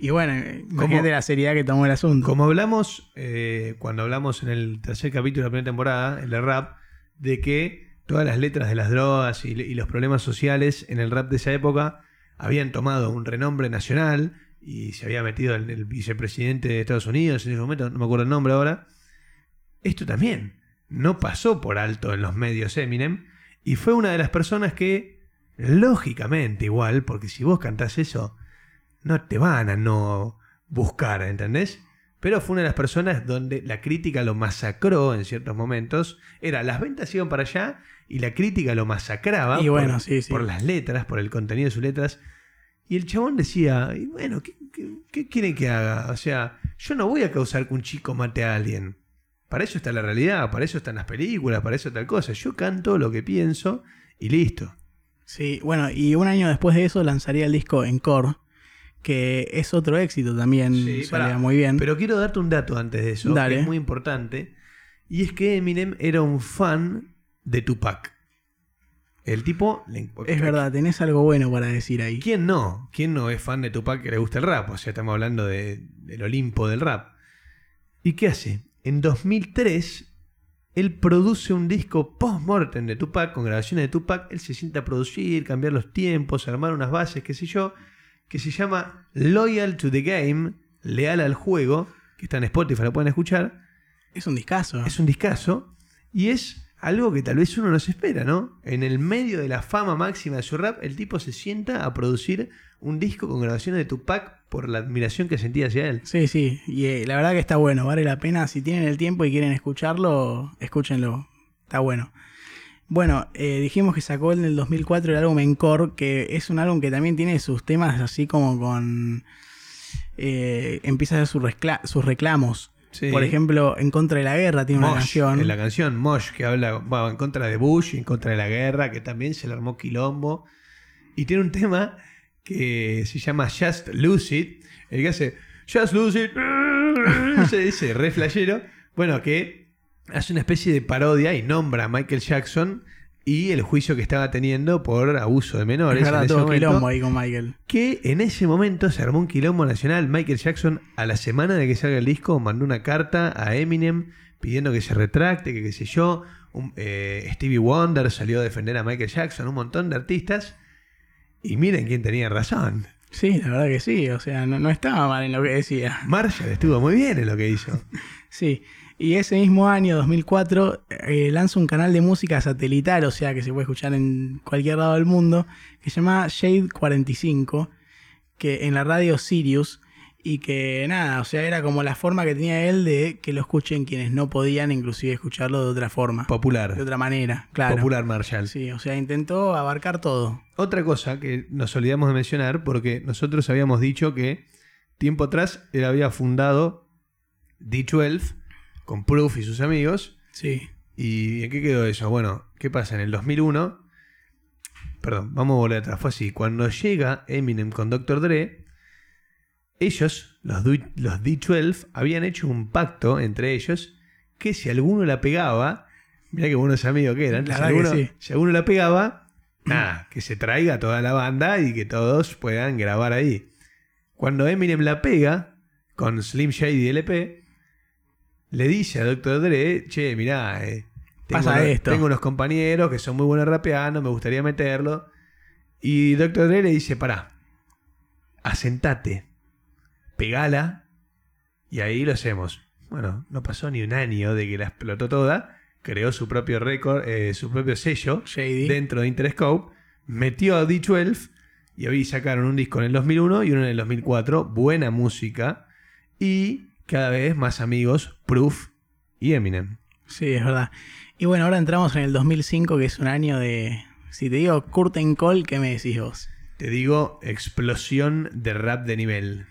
Y bueno, imagínate la seriedad que tomó el asunto. Como hablamos eh, cuando hablamos en el tercer capítulo de la primera temporada, el de rap, de que todas las letras de las drogas y, y los problemas sociales en el rap de esa época habían tomado un renombre nacional y se había metido el, el vicepresidente de Estados Unidos en ese momento, no me acuerdo el nombre ahora. Esto también no pasó por alto en los medios Eminem y fue una de las personas que, lógicamente igual, porque si vos cantás eso, no te van a no buscar, ¿entendés? Pero fue una de las personas donde la crítica lo masacró en ciertos momentos. Era, las ventas iban para allá y la crítica lo masacraba Y por, bueno, sí, sí. por las letras, por el contenido de sus letras. Y el chabón decía, y bueno, ¿qué, qué, qué quieren que haga? O sea, yo no voy a causar que un chico mate a alguien. Para eso está la realidad, para eso están las películas, para eso tal cosa. Yo canto lo que pienso y listo. Sí, bueno, y un año después de eso lanzaría el disco Encore, que es otro éxito también, Sí, muy bien. Pero quiero darte un dato antes de eso, Dale. que es muy importante. Y es que Eminem era un fan de Tupac. El tipo... le- es verdad, tenés algo bueno para decir ahí. ¿Quién no? ¿Quién no es fan de Tupac que le gusta el rap? O sea, estamos hablando de- del Olimpo del rap. ¿Y qué hace? En 2003, él produce un disco post-mortem de Tupac, con grabaciones de Tupac. Él se sienta a producir, cambiar los tiempos, armar unas bases, qué sé yo, que se llama Loyal to the Game, leal al juego, que está en Spotify, lo pueden escuchar. Es un discazo. Es un discazo y es algo que tal vez uno no se espera, ¿no? En el medio de la fama máxima de su rap, el tipo se sienta a producir un disco con grabaciones de Tupac por la admiración que sentía hacia él. Sí, sí, y eh, la verdad que está bueno, vale la pena. Si tienen el tiempo y quieren escucharlo, escúchenlo. Está bueno. Bueno, eh, dijimos que sacó en el 2004 el álbum Encore, que es un álbum que también tiene sus temas así como con... eh, empieza a hacer sus, recla- sus reclamos. Sí. Por ejemplo, En contra de la guerra tiene una canción. en la canción Mosh, que habla bueno, en contra de Bush, en contra de la guerra, que también se le armó quilombo. Y tiene un tema que se llama Just Lose It, el que hace Just Lose It, ese, ese re flashero, bueno, que hace una especie de parodia y nombra a Michael Jackson y el juicio que estaba teniendo por abuso de menores. Es verdad, en ese todo momento quilombo ahí con Michael. que en ese momento se armó un quilombo nacional. Michael Jackson, a la semana de que salga el disco, mandó una carta a Eminem pidiendo que se retracte, que qué sé yo. Un- eh, Stevie Wonder salió a defender a Michael Jackson, un montón de artistas. Y miren quién tenía razón. Sí, la verdad que sí, o sea, no, no estaba mal en lo que decía. Marshall estuvo muy bien en lo que hizo. Sí. Y ese mismo año, 2004, eh, lanza un canal de música satelital, o sea que se puede escuchar en cualquier lado del mundo, que se llama Shade 45, que en la radio Sirius, y que nada, o sea, era como la forma que tenía él de que lo escuchen quienes no podían inclusive escucharlo de otra forma, Popular. de otra manera, claro. Popular Marshall. Sí, o sea, intentó abarcar todo. Otra cosa que nos olvidamos de mencionar, porque nosotros habíamos dicho que tiempo atrás él había fundado D12 con Proof y sus amigos. Sí. ¿Y en qué quedó eso? Bueno, ¿qué pasa? En el 2001, perdón, vamos a volver atrás, fue así. Cuando llega Eminem con Dr. Dre, ellos, los, los D12, habían hecho un pacto entre ellos que si alguno la pegaba, mirá qué buenos amigos que eran, si que alguno, sí. si alguno la pegaba, nada, que se traiga toda la banda y que todos puedan grabar ahí. Cuando Eminem la pega con Slim Shady LP, le dice a Dr. Dre, che, mirá, eh, tengo, Pasa unos, esto. tengo unos compañeros que son muy buenos rapeando, me gustaría meterlo. Y Dr. Dre le dice, pará, asentate, pegala y ahí lo hacemos. Bueno, no pasó ni un año de que la explotó toda, creó su propio récord, eh, su propio sello Shady. dentro de Interscope, metió a D12 y ahí sacaron un disco en el 2001 y uno en el 2004, buena música y cada vez más amigos, Proof y Eminem. Sí, es verdad. Y bueno, ahora entramos en el 2005, que es un año de... Si te digo Curtain Call, ¿qué me decís vos? Te digo, explosión de rap de nivel.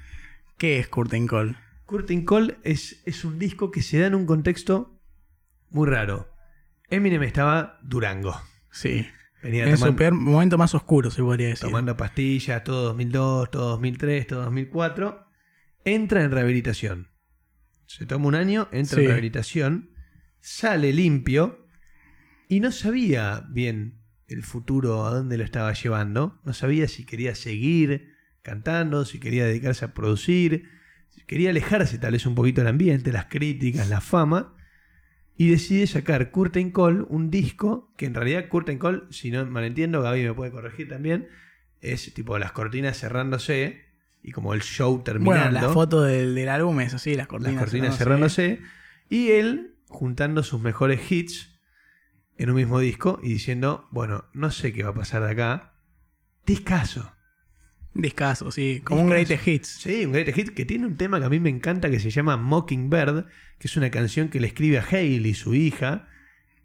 ¿Qué es Curtain Call? Curtain Call es, es un disco que se da en un contexto muy raro. Eminem estaba Durango. Sí. Venía En su peor momento más oscuro, se podría decir. tomando pastillas, todo 2002, todo 2003, todo 2004. Entra en rehabilitación. Se toma un año, entra Sí. en rehabilitación, sale limpio y no sabía bien el futuro, a dónde lo estaba llevando. No sabía si quería seguir cantando, si quería dedicarse a producir, si quería alejarse tal vez un poquito del ambiente, las críticas, la fama. Y decide sacar Curtain Call, un disco que en realidad Curtain Call, si no malentiendo, Gaby me puede corregir también, es tipo las cortinas cerrándose y como el show terminando. Bueno, la foto del, del álbum es así, las cortinas. las cortinas cerrándose. Y él juntando sus mejores hits en un mismo disco y diciendo, bueno, no sé qué va a pasar de acá. Discaso. Discaso, sí. Como un greatest hits. Sí, un great hit que tiene un tema que a mí me encanta que se llama Mockingbird, que es una canción que le escribe a Hailey, su hija,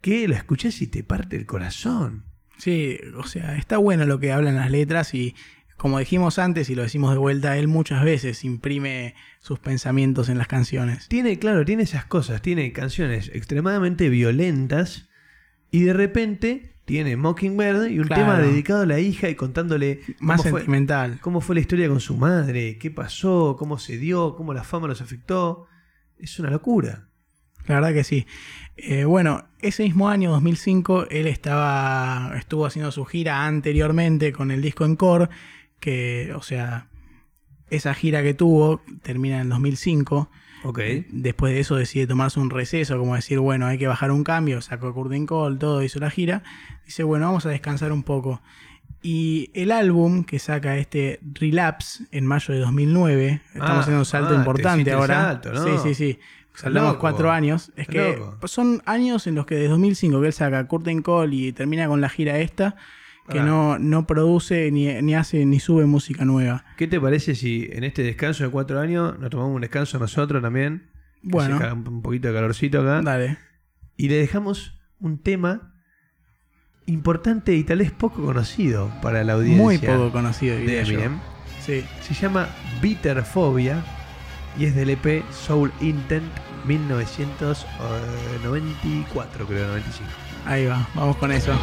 que la escuchás y te parte el corazón. Sí, o sea, está bueno lo que hablan las letras y como dijimos antes y lo decimos de vuelta, él muchas veces imprime sus pensamientos en las canciones. Tiene, claro, tiene esas cosas, tiene canciones extremadamente violentas y de repente tiene Mockingbird y un Claro. tema dedicado a la hija y contándole Más cómo fue, sentimental. cómo fue la historia con su madre, qué pasó, cómo se dio, cómo la fama los afectó. Es una locura. La verdad que sí. Eh, bueno, ese mismo año, 2005, él estaba estuvo haciendo su gira anteriormente con el disco Encore, que, o sea, esa gira que tuvo termina en 2005. Ok. Después de eso decide tomarse un receso, como decir, bueno, hay que bajar un cambio, sacó Curtin Call, todo, hizo la gira. Dice, bueno, vamos a descansar un poco. Y el álbum que saca este Relapse en mayo de 2009, estamos Ah, haciendo un salto ah, te importante ahora. salto, ¿no? Sí, sí, sí. Saltamos loco. cuatro años. Es que loco. son años en los que desde 2005 que él saca Curtin Call y termina con la gira esta, que Ah. no, no produce ni, ni hace ni sube música nueva. ¿Qué te parece si en este descanso de cuatro años nos tomamos un descanso nosotros también? Bueno. hace un poquito de calorcito acá. Dale. Y le dejamos un tema importante y tal vez poco conocido para la audiencia. Muy poco conocido, de. Eminem. Sí. Se llama Bitter Phobia y es del EP Soul Intent 1994, creo, 95. Ahí va, vamos con eso.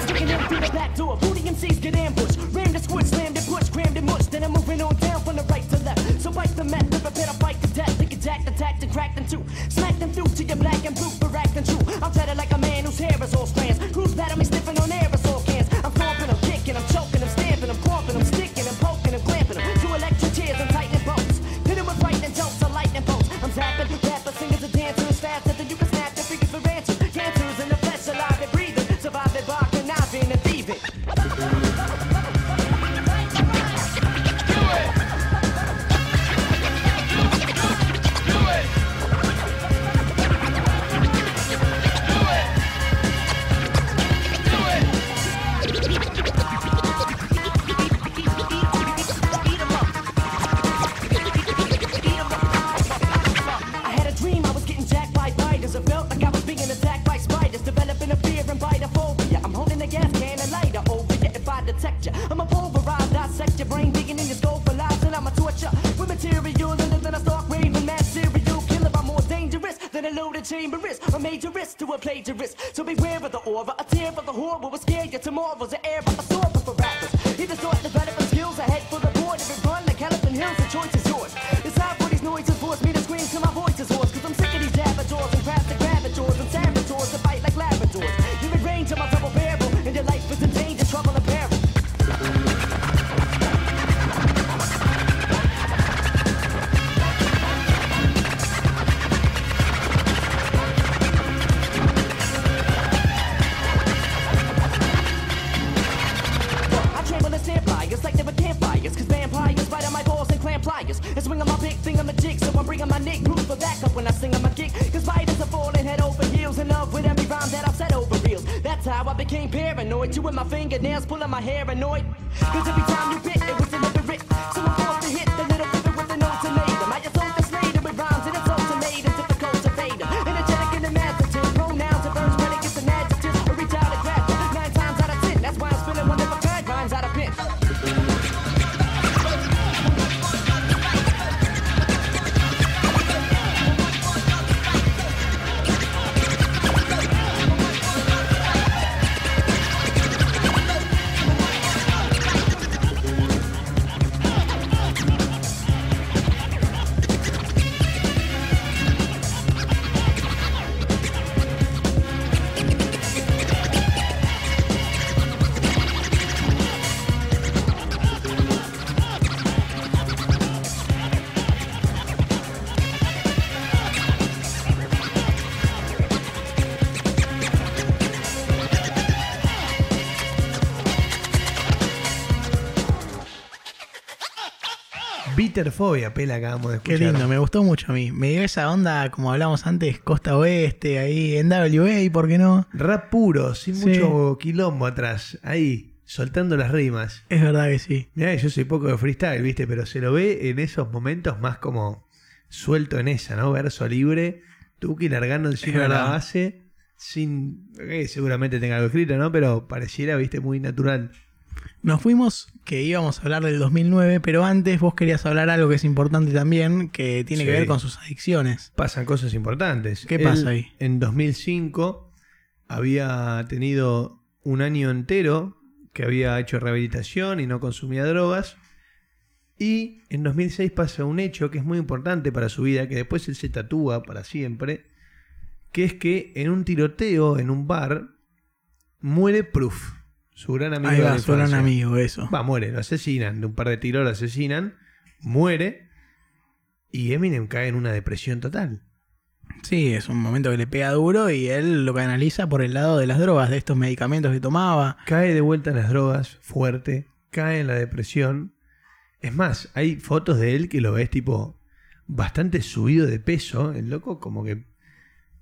Sticking in through the back door, booty MCs get a Bitterfobia, pela, acabamos de Qué escuchar. lindo, me gustó mucho a mí. Me dio esa onda, como hablamos antes, costa oeste, ahí en WA, ¿por qué no? Rap puro, sin Sí. mucho quilombo atrás. Ahí, soltando las rimas. Es verdad que sí. Mirá, yo soy poco de freestyle, ¿viste? Pero se lo ve en esos momentos más como suelto en esa, ¿no? Verso libre, Tuki largando encima de la base, sin. eh, seguramente tenga algo escrito, ¿no? Pero pareciera, ¿viste? Muy natural. Nos fuimos que íbamos a hablar del 2009, pero antes vos querías hablar algo que es importante también, que tiene que ver con sus adicciones. Pasan cosas importantes. ¿Qué Él, pasa ahí? En 2005 había tenido un año entero que había hecho rehabilitación y no consumía drogas. Y en 2006 pasa un hecho que es muy importante para su vida, que después él se tatúa para siempre, que es que en un tiroteo en un bar muere Proof, su gran amigo Ahí de va, la su gran amigo, eso. Va, muere, lo asesinan, de un par de tiros lo asesinan, muere y Eminem cae en una depresión total. Sí, es un momento que le pega duro y él lo canaliza por el lado de las drogas, de estos medicamentos que tomaba. Cae de vuelta en las drogas, fuerte, cae en la depresión. Es más, hay fotos de él que lo ves tipo bastante subido de peso, el loco como que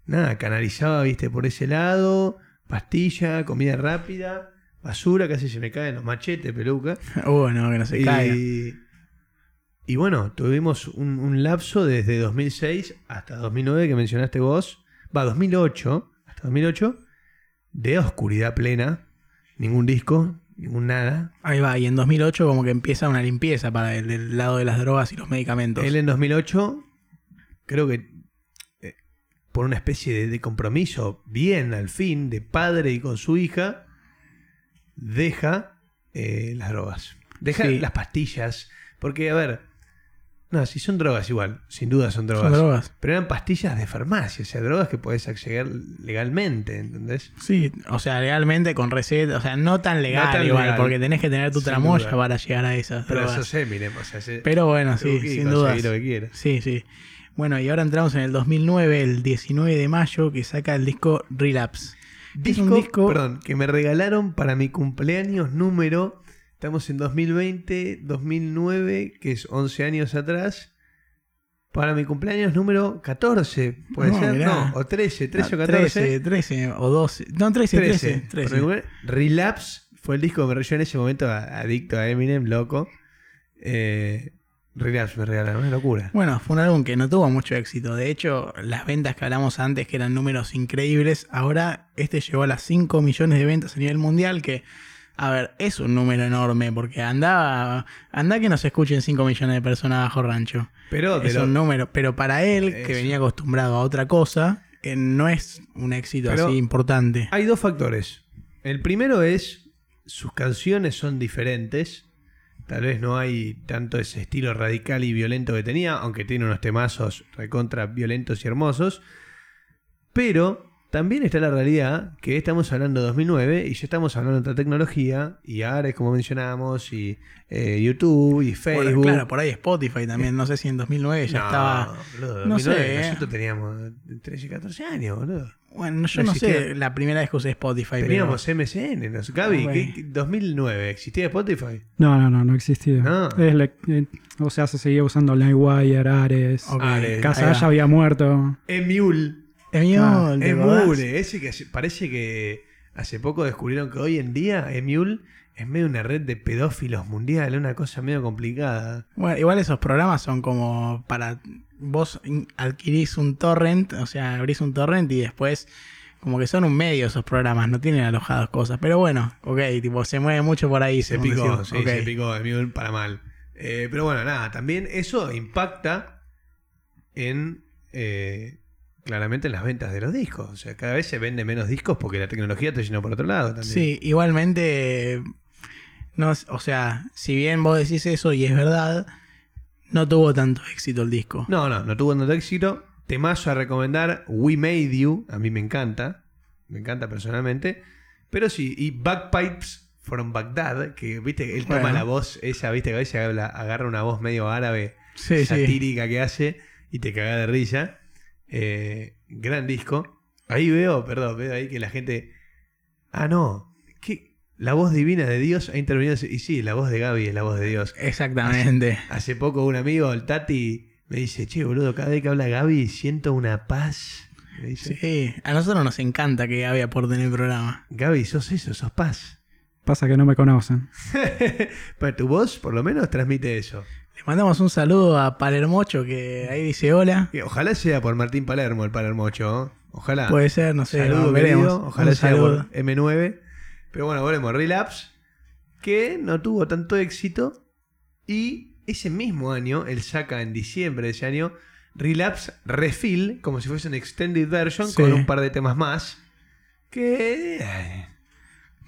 nada, canalizaba, viste, por ese lado, pastilla, comida rápida, basura, casi se me caen los machetes, peluca. Bueno, que no se y, caiga. y bueno, tuvimos un, un lapso desde 2006 hasta 2009 que mencionaste vos, va, 2008, hasta 2008, de oscuridad plena, ningún disco, ningún nada. Ahí va, y en 2008 como que empieza una limpieza para el del lado de las drogas y los medicamentos. Él en 2008, creo que eh, por una especie de, de compromiso, bien al fin, de padre y con su hija, deja eh, las drogas. Deja Sí. las pastillas. Porque, a ver, no, si son drogas igual, sin duda son drogas. Son drogas. Pero eran pastillas de farmacia, o sea, drogas que podés acceder legalmente, ¿entendés? Sí, o sea, legalmente con receta, o sea, no tan legal tan igual, legal. porque tenés que tener tu Sin tramoya duda. para llegar a esas Pero drogas. eso es Eminem, o sea, se- Pero bueno, sí, sin quieras. Sí, sí. Bueno, y ahora entramos en el 2009, el 19 de mayo, que saca el disco Relapse. Es Disco, un disco- perdón, que me regalaron para mi cumpleaños número. Estamos en 2020, 2009, que es 11 años atrás. Para mi cumpleaños número 14, puede No, ser, mirá. no, o 13, 13 o Ah, 14. 13, 13 o 12. No, 13, 13. 13. 13. Para mi cumple- Relapse fue el disco que me yo en ese momento adicto a Eminem, loco. Eh, Relapse me regalaron, una locura. Bueno, fue un álbum que no tuvo mucho éxito. De hecho, las ventas que hablamos antes, que eran números increíbles, ahora este llegó a las 5 millones de ventas a nivel mundial, que, a ver, es un número enorme, porque anda, anda que nos escuchen 5 millones de personas bajo rancho. Pero Es lo- un número, pero para él, que venía acostumbrado a otra cosa, eh, no es un éxito Pero- así importante. Hay dos factores. El primero es sus canciones son diferentes. Tal vez no hay tanto ese estilo radical y violento que tenía, aunque tiene unos temazos recontra violentos y hermosos. Pero también está la realidad que estamos hablando de 2009 y ya estamos hablando de otra tecnología y Ares, como mencionamos, y eh, YouTube y Bueno, Facebook. claro, por ahí Spotify también. No sé si en 2009 ya No, estaba. boludo, no 2009, sé, ¿eh? Nosotros teníamos 13, 14 años, boludo. Bueno, yo No no, sé la primera vez que usé Spotify. pero- Teníamos MSN, ¿no? Gaby, Ah, ¿qué- güey. qué- 2009, ¿existía Spotify? No, no, no, no existía. No. Es la- eh, o sea, se seguía usando LimeWire, Ares. Ok, Ares. Casa ya había muerto. Emule. Emule, Ah. Emule, ese que hace- parece que hace poco descubrieron que hoy en día Emule es medio una red de pedófilos mundial, una cosa medio complicada. Bueno, igual esos programas son como para vos adquirís un torrent, o sea, abrís un torrent y después como que son un medio esos programas, no tienen alojadas cosas. Pero bueno, ok, tipo, se mueve mucho por ahí. Se picó, decimos. sí, se picó Emule para mal. Eh, pero bueno, nada, también eso impacta en eh, claramente en las ventas de los discos. O sea, cada vez se vende menos discos porque la tecnología está yendo por otro lado también. Sí, igualmente, no, es- o sea, si bien vos decís eso y es verdad, no tuvo tanto éxito el disco. No, no, no tuvo tanto éxito. Temazo a recomendar, We Made You, a mí me encanta, me encanta personalmente. Pero sí, y Bagpipes from Baghdad, que viste, él toma Bueno. la voz esa, viste, que a veces habla- agarra una voz medio árabe, Sí, sí. satírica que hace y te caga de risa. Eh, gran disco. Ahí veo, perdón, veo ahí que la gente. Ah, no, la voz divina de Dios ha intervenido. Y sí, la voz de Gaby es la voz de Dios. Exactamente. Hace poco un amigo, el Tati, me dice, che, boludo, cada vez que habla Gaby siento una paz. Me dice, Sí, a nosotros nos encanta que Gaby aporte en el programa. Gaby, sos eso, sos paz. Pasa que no me conocen. Pero tu voz, por lo menos, transmite eso. Le mandamos un saludo a Palermocho que ahí dice hola. Y ojalá sea por Martín Palermo, el Palermocho. ¿no? Ojalá. Puede ser, no sé, Saludo, veremos. querido. Ojalá Un sea saludo. por M9. Pero bueno, volvemos. Relapse, que no tuvo tanto éxito. Y ese mismo año, él saca en diciembre de ese año, Relapse Refill, como si fuese una extended version, Sí. con un par de temas más. Que. ay,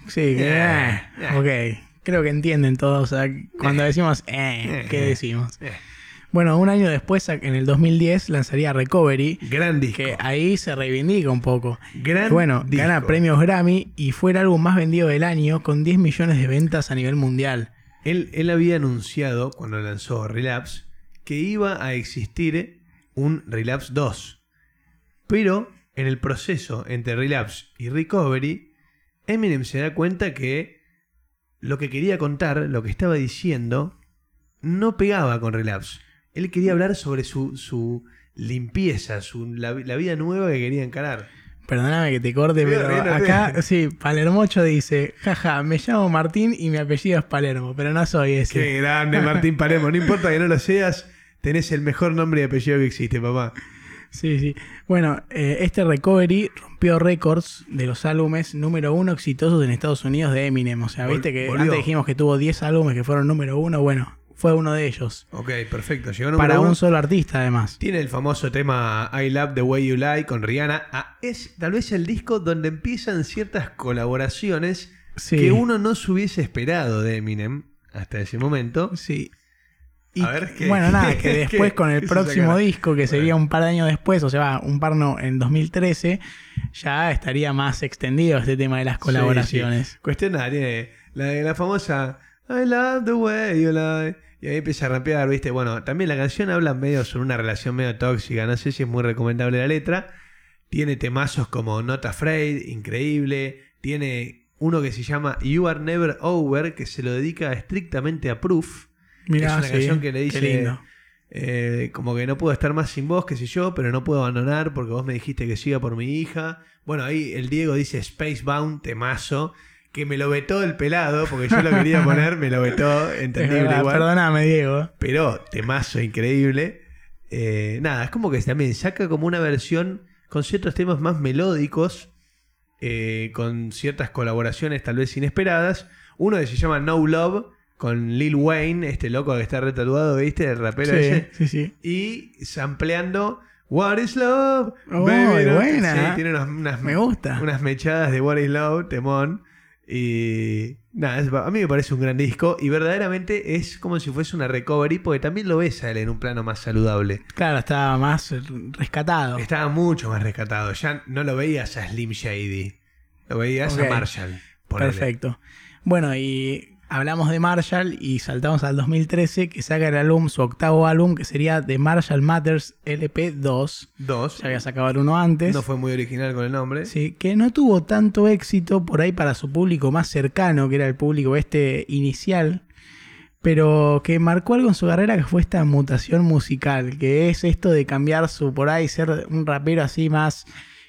Sí, que, Eh, eh, eh. ok. Creo que entienden todos. o sea, cuando decimos, eh, ¿qué Eh. decimos? Bueno, un año después, en el 2010, lanzaría Recovery, gran disco. que ahí se reivindica un poco. Gran Bueno, disco. gana premios Grammy y fue el álbum más vendido del año con 10 millones de ventas a nivel mundial. Él, él había anunciado, cuando lanzó Relapse, que iba a existir un Relapse 2. Pero en el proceso entre Relapse y Recovery, Eminem se da cuenta que lo que quería contar, lo que estaba diciendo, no pegaba con Relapse. Él quería hablar sobre su, su limpieza, su, la, la vida nueva que quería encarar. Perdóname que te corte, pero acá, sí, Palermocho dice, jaja, me llamo Martín y mi apellido es Palermo, pero no soy ese. Qué grande Martín Palermo. No importa que no lo seas, tenés el mejor nombre y apellido que existe, papá. Sí, sí. Bueno, eh, este Recovery rompió récords de los álbumes número uno exitosos en Estados Unidos de Eminem. O sea, viste que antes dijimos que tuvo 10 álbumes que fueron número uno. Bueno, fue uno de ellos. Ok, perfecto. Llegó número Para uno. un solo artista, además. Tiene el famoso tema I Love the Way You Lie con Rihanna. Ah, es tal vez el disco donde empiezan ciertas colaboraciones Sí. que uno no se hubiese esperado de Eminem hasta ese momento. Sí. Y, A ver, ¿qué- bueno, nada, que después qué- con el próximo disco, que sería un par de años después, o sea, un par no, en 2013, ya estaría más extendido este tema de las colaboraciones. Sí, sí. Cuestión nada, tiene la, la famosa I Love the Way You Lie. Y ahí empieza a rapear, ¿viste? Bueno, también la canción habla medio sobre una relación medio tóxica. No sé si es muy recomendable la letra. Tiene temazos como Not Afraid, increíble. Tiene uno que se llama You Are Never Over, que se lo dedica estrictamente a Proof. Mirá, es una sí, canción que le dice eh, como que no puedo estar más sin vos, qué sé yo, pero no puedo abandonar porque vos me dijiste que siga por mi hija. Bueno, ahí el Diego dice Spacebound, temazo, que me lo vetó el pelado, porque yo lo quería poner, me lo vetó, entendible verdad, igual. Perdóname, Diego. Pero temazo increíble. Eh, nada, es como que también saca como una versión con ciertos temas más melódicos, eh, con ciertas colaboraciones tal vez inesperadas. Uno que se llama No Love, con Lil Wayne, este loco que está retatuado, ¿viste? El rapero Sí, ese. sí, sí. Y sampleando What is love? Oh, Baby, no- buena. Sí, tiene unas, unas- Me gusta. unas mechadas de What is love, temón. Y nada, es- a mí me parece un gran disco y verdaderamente es como si fuese una recovery porque también lo ves a él en un plano más saludable. Claro, estaba más eh, rescatado. Estaba mucho más rescatado. Ya no lo veías a Slim Shady. Lo veías Ok. a Marshall. ponele. Perfecto. Bueno, y hablamos de Marshall y saltamos al 2013 que saca el álbum, su octavo álbum, que sería The Marshall Matters LP2. Dos. Ya había sacado el uno antes. No fue muy original con el nombre. Sí, que no tuvo tanto éxito por ahí para su público más cercano, que era el público este inicial, pero que marcó algo en su carrera que fue esta mutación musical, que es esto de cambiar su por ahí, ser un rapero así más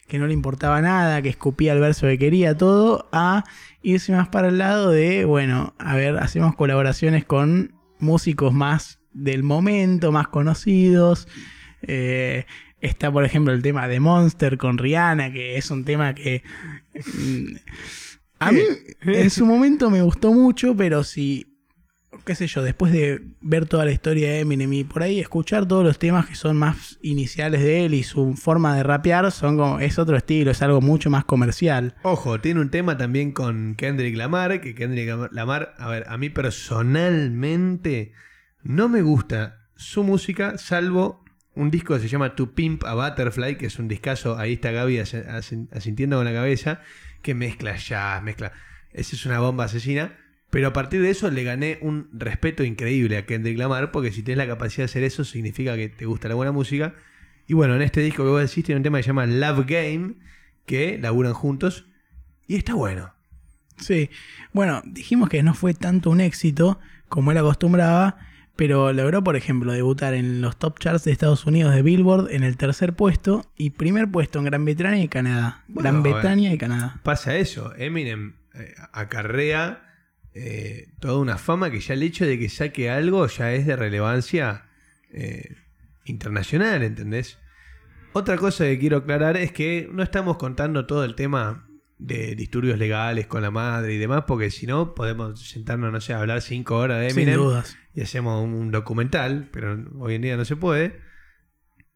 que no le importaba nada, que escupía el verso que quería, todo, a irse más para el lado de, bueno, a ver, hacemos colaboraciones con músicos más del momento, más conocidos. Eh, está, por ejemplo, el tema de Monster con Rihanna, que es un tema que... mm, A mí en su momento me gustó mucho, pero si, qué sé yo, después de ver toda la historia de Eminem y por ahí escuchar todos los temas que son más iniciales de él y su forma de rapear, son como, es otro estilo, es algo mucho más comercial. Ojo, tiene un tema también con Kendrick Lamar, que Kendrick Lamar, a ver, a mí personalmente no me gusta su música, salvo un disco que se llama To Pimp a Butterfly, que es un discazo, ahí está Gaby as- as- asintiendo con la cabeza, que mezcla jazz, mezcla... Esa es una bomba asesina. Pero a partir de eso le gané un respeto increíble a Kendrick Lamar, porque si tienes la capacidad de hacer eso, significa que te gusta la buena música. Y bueno, en este disco que vos decís tiene un tema que se llama Love Game, que laburan juntos, y está bueno. Sí, bueno, dijimos que no fue tanto un éxito como él acostumbraba, pero logró, por ejemplo, debutar en los top charts de Estados Unidos de Billboard en el tercer puesto y primer puesto en Gran Bretaña y Canadá. Bueno, Gran. Bretaña y Canadá. Pasa eso, Eminem eh, acarrea eh, toda una fama que ya el hecho de que saque algo ya es de relevancia eh, internacional, ¿entendés? Otra cosa que quiero aclarar es que no estamos contando todo el tema de disturbios legales con la madre y demás, porque si no podemos sentarnos, no sé, a hablar cinco horas de Sin Eminem dudas. y hacemos un documental, pero hoy en día no se puede.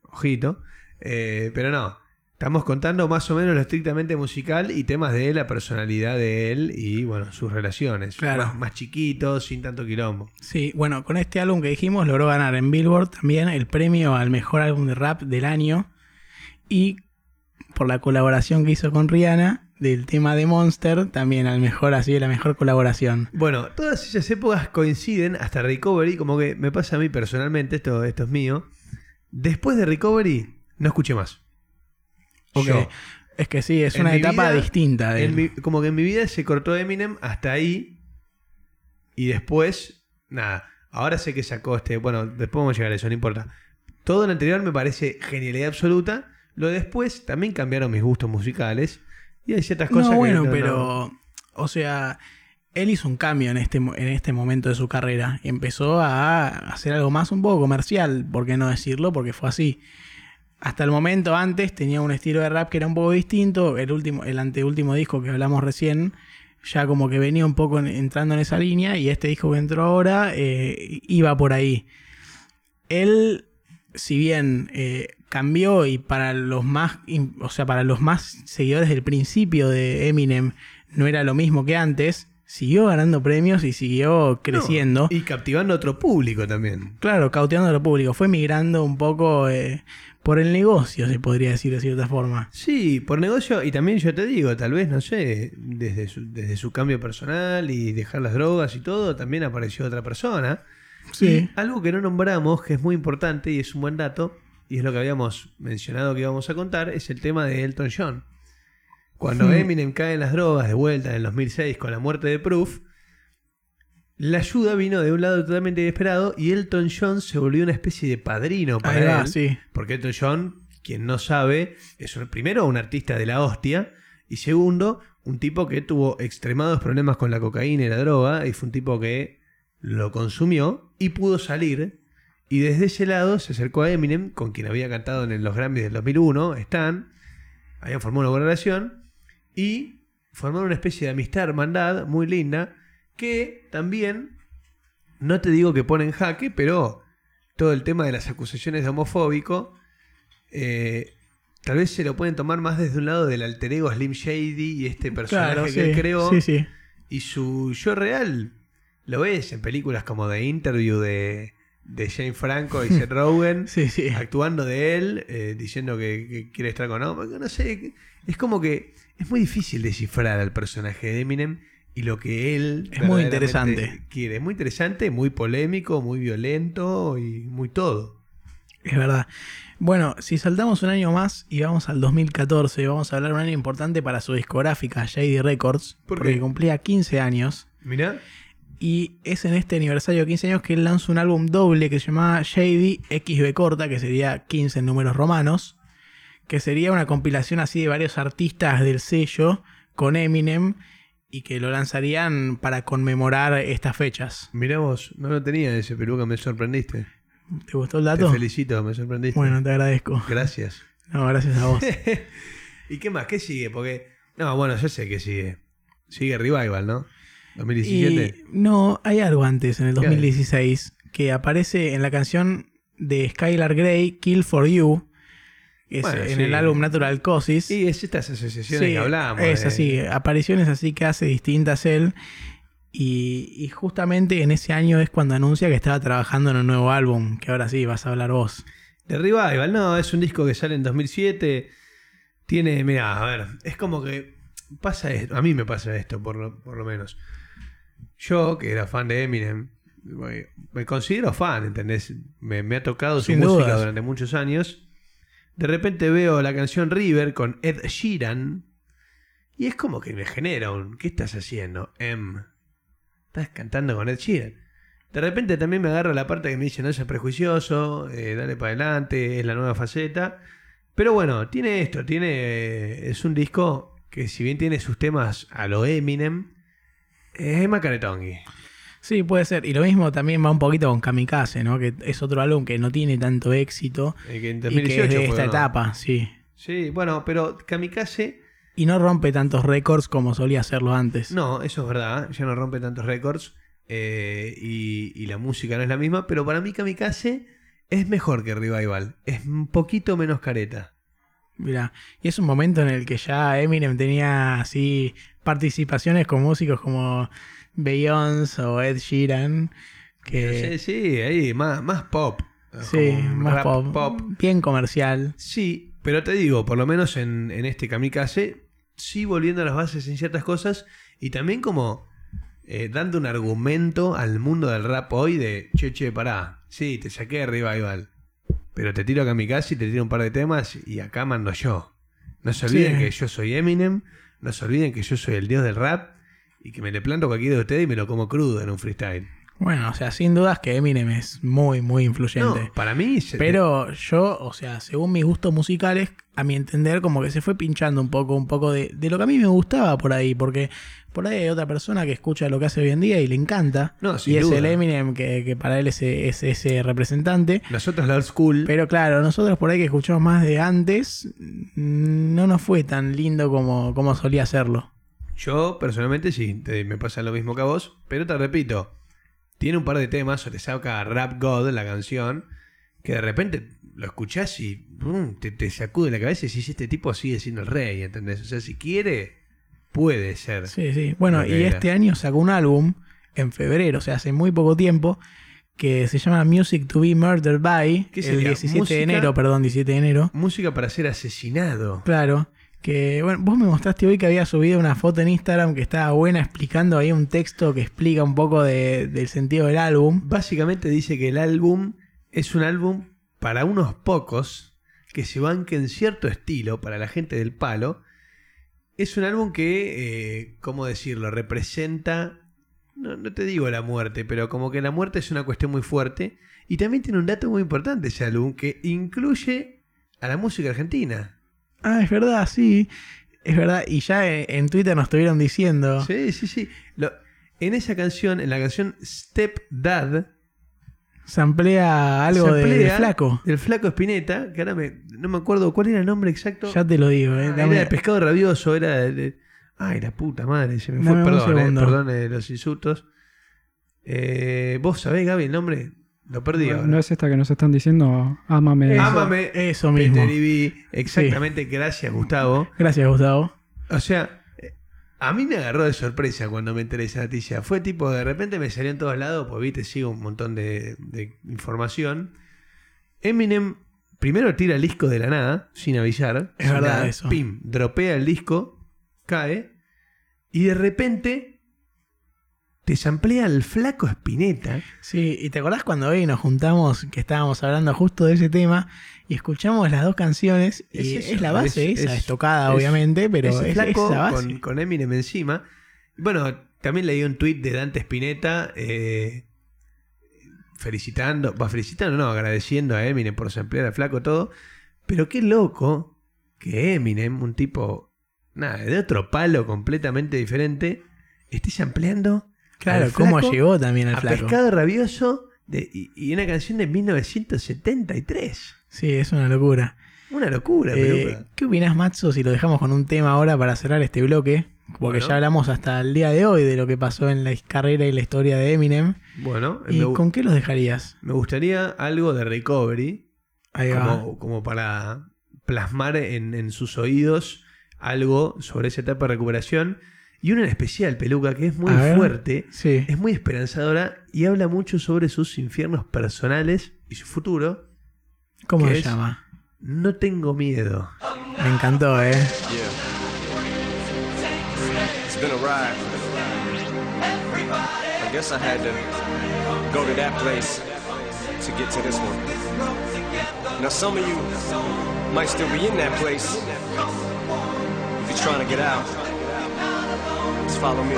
Ojito. Eh, pero no. Estamos contando más o menos lo estrictamente musical y temas de la personalidad de él y, bueno, sus relaciones. Claro. Más, más chiquitos, sin tanto quilombo. Sí, bueno, con este álbum que dijimos logró ganar en Billboard también el premio al mejor álbum de rap del año y por la colaboración que hizo con Rihanna del tema de Monster también al mejor así la mejor colaboración. Bueno, todas esas épocas coinciden hasta Recovery, como que me pasa a mí personalmente, esto, esto es mío. Después de Recovery, no escuché más. Yo. Es que sí, es En una etapa vida- distinta de En él. mi- como que en mi vida se cortó Eminem hasta ahí. Y después, nada. Ahora sé que sacó este. Bueno, después vamos a llegar a eso, no importa. Todo lo anterior me parece genialidad absoluta. Lo de después también cambiaron mis gustos musicales. Y hay ciertas cosas No, que bueno, no- pero. O sea, él hizo un cambio en este, en este momento de su carrera. Empezó a hacer algo más un poco comercial, ¿por qué no decirlo? Porque fue así. Hasta el momento, antes tenía un estilo de rap que era un poco distinto. El último, el anteúltimo disco que hablamos recién, ya como que venía un poco en- entrando en esa línea. Y este disco que entró ahora eh, iba por ahí. Él, si bien eh, cambió y para los más, o sea, para los más seguidores del principio de Eminem no era lo mismo que antes, siguió ganando premios y siguió creciendo. No, y captivando a otro público también. Claro, cauteando a lo público. Fue migrando un poco eh, por el negocio, se podría decir de cierta forma. Sí, por negocio. Y también yo te digo, tal vez, no sé, desde su, desde su cambio personal y dejar las drogas y todo, también apareció otra persona. Sí. Y algo que no nombramos, que es muy importante y es un buen dato, y es lo que habíamos mencionado que íbamos a contar, es el tema de Elton John. Cuando. Eminem cae en las drogas de vuelta en el 2006 con la muerte de Proof, la ayuda vino de un lado totalmente inesperado y Elton John se volvió una especie de padrino Ahí para va, él. sí. Porque Elton John, quien no sabe, es un- primero un artista de la hostia y segundo, un tipo que tuvo extremados problemas con la cocaína y la droga y fue un tipo que lo consumió y pudo salir. Y desde ese lado se acercó a Eminem, con quien había cantado en los Grammys del 2001, Stan, habían formado una buena relación y formaron una especie de amistad, hermandad muy linda, que también, no te digo que pone en jaque, pero todo el tema de las acusaciones de homofóbico eh, tal vez se lo pueden tomar más desde un lado del alter ego Slim Shady y este personaje Claro, que sí. él creó. Sí, sí. Y su yo real lo ves en películas como The Interview de, de Jane Franco y Seth Rogen. Actuando de él, eh, diciendo que, que quiere estar con Obama. No sé, es como que es muy difícil descifrar al personaje de Eminem y lo que él Es muy interesante. quiere. Es muy interesante, muy polémico, muy violento y muy todo. Es verdad. Bueno, si saltamos un año más y vamos al 2014, vamos a hablar de un año importante para su discográfica, JD Records, ¿Por porque cumplía 15 años. Mirá, Y es en este aniversario de 15 años que él lanza un álbum doble que se llamaba JD XB corta, que sería 15 en números romanos, que sería una compilación así de varios artistas del sello con Eminem y que lo lanzarían para conmemorar estas fechas. mirá vos, no lo tenía ese peluca, me sorprendiste. ¿Te gustó el Te dato? felicito, me sorprendiste. Bueno, te agradezco. Gracias. No, gracias a vos. ¿Y qué más? ¿Qué sigue? Porque. No, bueno, yo sé que sigue. Sigue Revival, ¿no? 2017. Y no, hay algo antes, en el ¿Qué hay? 2016, que aparece en la canción de Skylar Grey, Kill for You, es Bueno, en sí. el álbum Natural Causes. Y es estas asociaciones Sí, que hablamos. Es de- así, apariciones así que hace distintas él. Y, y justamente en ese año es cuando anuncia que estaba trabajando en un nuevo álbum, que ahora sí vas a hablar vos. De Revival, no, es un disco que sale en 2007. Tiene, mira, a ver, es como que pasa esto, a mí me pasa esto, por lo, por lo menos. Yo, que era fan de Eminem, me- considero fan, ¿entendés? Me, me ha tocado su música durante muchos años. De repente veo la canción River con Ed Sheeran y es como que me genera un, ¿qué estás haciendo, Em? Estás cantando con Ed Sheeran. De repente también me agarra la parte que me dice no seas prejuicioso, eh, dale para adelante, es la nueva faceta. Pero bueno, tiene esto, tiene. Es un disco que si bien tiene sus temas a lo Eminem, es Macaretongi. Sí, puede ser. Y lo mismo también va un poquito con Kamikaze, ¿no? Que es otro álbum que no tiene tanto éxito. Eh, que en Y que 2018 es de fue, esta ¿no? etapa, sí. Sí, bueno, pero Kamikaze, Y no rompe tantos récords como solía hacerlo antes. no, eso es verdad, ya no rompe tantos récords eh, y, y la música no es la misma, pero para mí Kamikaze es mejor que Revival, es un poquito menos careta. Mira, y es un momento en el que ya Eminem tenía así participaciones con músicos como Beyoncé o Ed Sheeran, que Sí, sí, ahí, más, más pop. sí, más rap pop, bien comercial. Sí, pero te digo, por lo menos en, en este Kamikaze, sí volviendo a las bases en ciertas cosas y también como eh, dando un argumento al mundo del rap hoy de, che, che, pará, sí, te saqué de Revival, pero te tiro a Kamikaze y te tiro un par de temas y acá mando yo. No se olviden Sí. que yo soy Eminem, no se olviden que yo soy el dios del rap y que me le planto cualquiera de ustedes y me lo como crudo en un freestyle. Bueno, o sea, sin dudas que Eminem es muy, muy influyente. No, para mí... Pero yo, o sea, según mis gustos musicales, a mi entender, como que se fue pinchando un poco, un poco de, de lo que a mí me gustaba por ahí, porque por ahí hay otra persona que escucha lo que hace hoy en día y le encanta. No, sin y es el Eminem que, que para él es, es ese representante. Nosotros la old school... Pero claro, nosotros por ahí que escuchamos más de antes, no nos fue tan lindo como, como solía serlo. Yo personalmente sí, te- me pasa lo mismo que a vos, pero te repito, tiene un par de temas, o te saca Rap God, la canción, que de repente lo escuchás y ¡pum! te, te sacude la cabeza y decís, este tipo sigue siendo el rey, ¿entendés? O sea, si quiere, puede ser. Sí, sí. Bueno, y era. este año sacó un álbum en febrero, o sea, hace muy poco tiempo, que se llama Music to be Murdered by, ¿Qué el sería? 17 de enero, perdón, 17 de enero. Música para ser asesinado. Claro. Que, bueno, vos me mostraste hoy que había subido una foto en Instagram que estaba buena explicando ahí un texto que explica un poco de- del sentido del álbum. Básicamente dice que el álbum es un álbum para unos pocos que se banquen cierto estilo, para la gente del palo. Es un álbum que, eh, ¿cómo decirlo? Representa, no, no te digo la muerte, pero como que la muerte es una cuestión muy fuerte. Y también tiene un dato muy importante ese álbum, que incluye a la música argentina. Ah, es verdad, sí. Es verdad. Y ya en, en Twitter nos estuvieron diciendo. Sí, sí, sí. Lo- en esa canción, en la canción Step Dad, Samplea algo se de, de flaco. Del flaco Espineta, que ahora me, no me acuerdo cuál era el nombre exacto. Ya te lo digo, eh. Ah, era de pescado rabioso, era de, de- Ay, la puta madre, se me fue. Dame un Perdón, eh, perdón eh, los insultos. Eh, ¿Vos sabés, Gaby, el nombre? Lo perdí ahora. No es esta que nos están diciendo, ámame. Eso. Ámame, eso mismo. Peter. Exactamente, gracias Gustavo. Gracias, Gustavo. O sea, eh, a mí me agarró de sorpresa cuando me enteré de esa noticia. Fue tipo, de repente me salió en todos lados, pues viste, sigo un montón de, de información. Eminem primero tira el disco de la nada, sin avisar. Es sin verdad nada, eso. Pim, dropea el disco, cae, y de repente te samplea el flaco Spinetta. Sí, y te acordás cuando hoy nos juntamos que estábamos hablando justo de ese tema y escuchamos las dos canciones y Es la base es- esa, es- es, tocada es- obviamente, pero es, flaco esa base. con, con Eminem encima. Bueno, también leí un tweet de Dante Spinetta eh, felicitando, va felicitando, no, agradeciendo a Eminem por samplear al flaco todo. Pero qué loco que Eminem, un tipo, nada, de otro palo completamente diferente, esté sampleando Claro, al cómo llegó también al a flaco. Pescado Rabioso de- y, y una canción de 1973. Sí, es una locura. Una locura, Eh. ¿Qué opinás, Matzo, si lo dejamos con un tema ahora para cerrar este bloque? Porque Bueno. ya hablamos hasta el día de hoy de lo que pasó en la carrera y la historia de Eminem. Bueno, ¿Y con qué los dejarías? me gustaría algo de recovery. Ahí va. como, como para plasmar en, en sus oídos algo sobre esa etapa de recuperación. Y una en especial, Peluca, que es muy A fuerte, Sí. es muy esperanzadora y habla mucho sobre sus infiernos personales y su futuro. ¿Cómo ¿qué se llama? No tengo miedo. Me encantó, ¿eh? Yeah. It's been a ride. I guess I had to go to that place to get to this one. Now, some of you might still be in that place. If you're trying to get out, just follow me.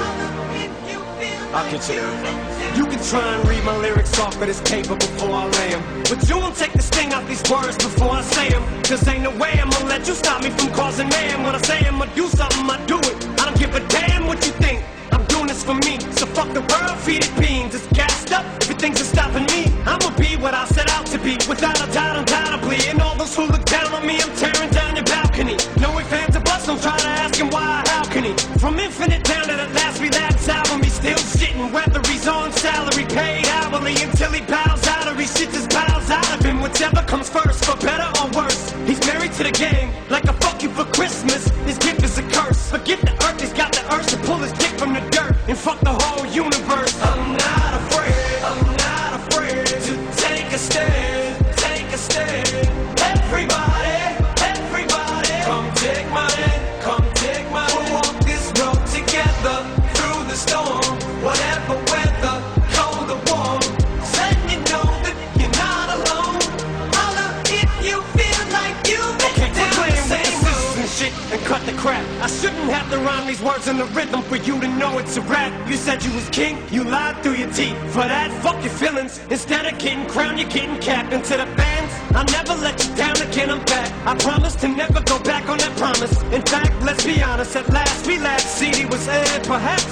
I'll get you there. You can try and read my lyrics off of this paper before I lay 'em. But you won't take the sting out these words before I say 'em. Cause ain't no way I'm gonna let you stop me from causing man. When I say I'm gonna do something, I do it. I don't give a damn what you think. I'm doing this for me. So fuck the world, feed it beans. It's gassed up. Everything's just stopping me. I'ma be what I set out to be. Without a doubt, undoubtedly. And of him. Said you was king, you lied through your teeth. For that, fuck your feelings. Instead of getting crowned, you're getting capped. Into the fans, I'll never let you down again. I'm back. I promise to never go back on that promise. In fact, let's be honest. At last, we last CD was aired. Perhaps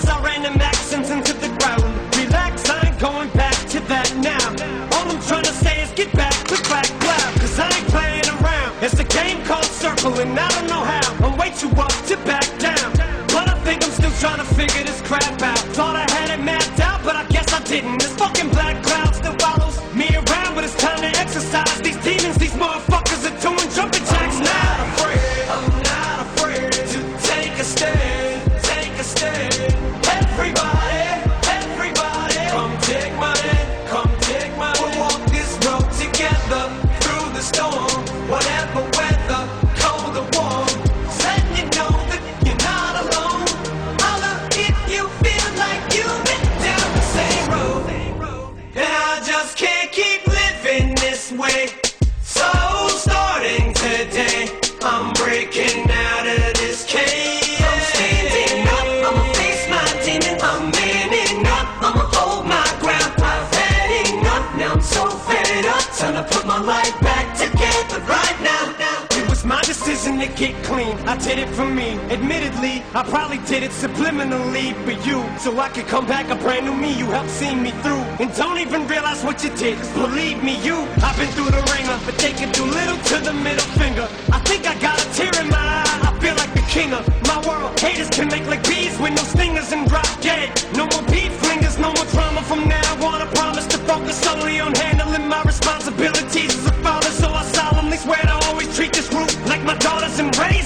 To leave for you So I could come back a brand new me. You helped see me through And don't even realize what you did. Cause believe me you I've been through the ringer But they can do little to the middle finger. I think I got a tear in my eye I feel like the king of my world. Haters can make like bees with no stingers and drop dead. No more beef flingers, no more drama. From now on I promise to focus solely on handling my responsibilities As a father. So I solemnly swear to always treat this group Like my daughters and raise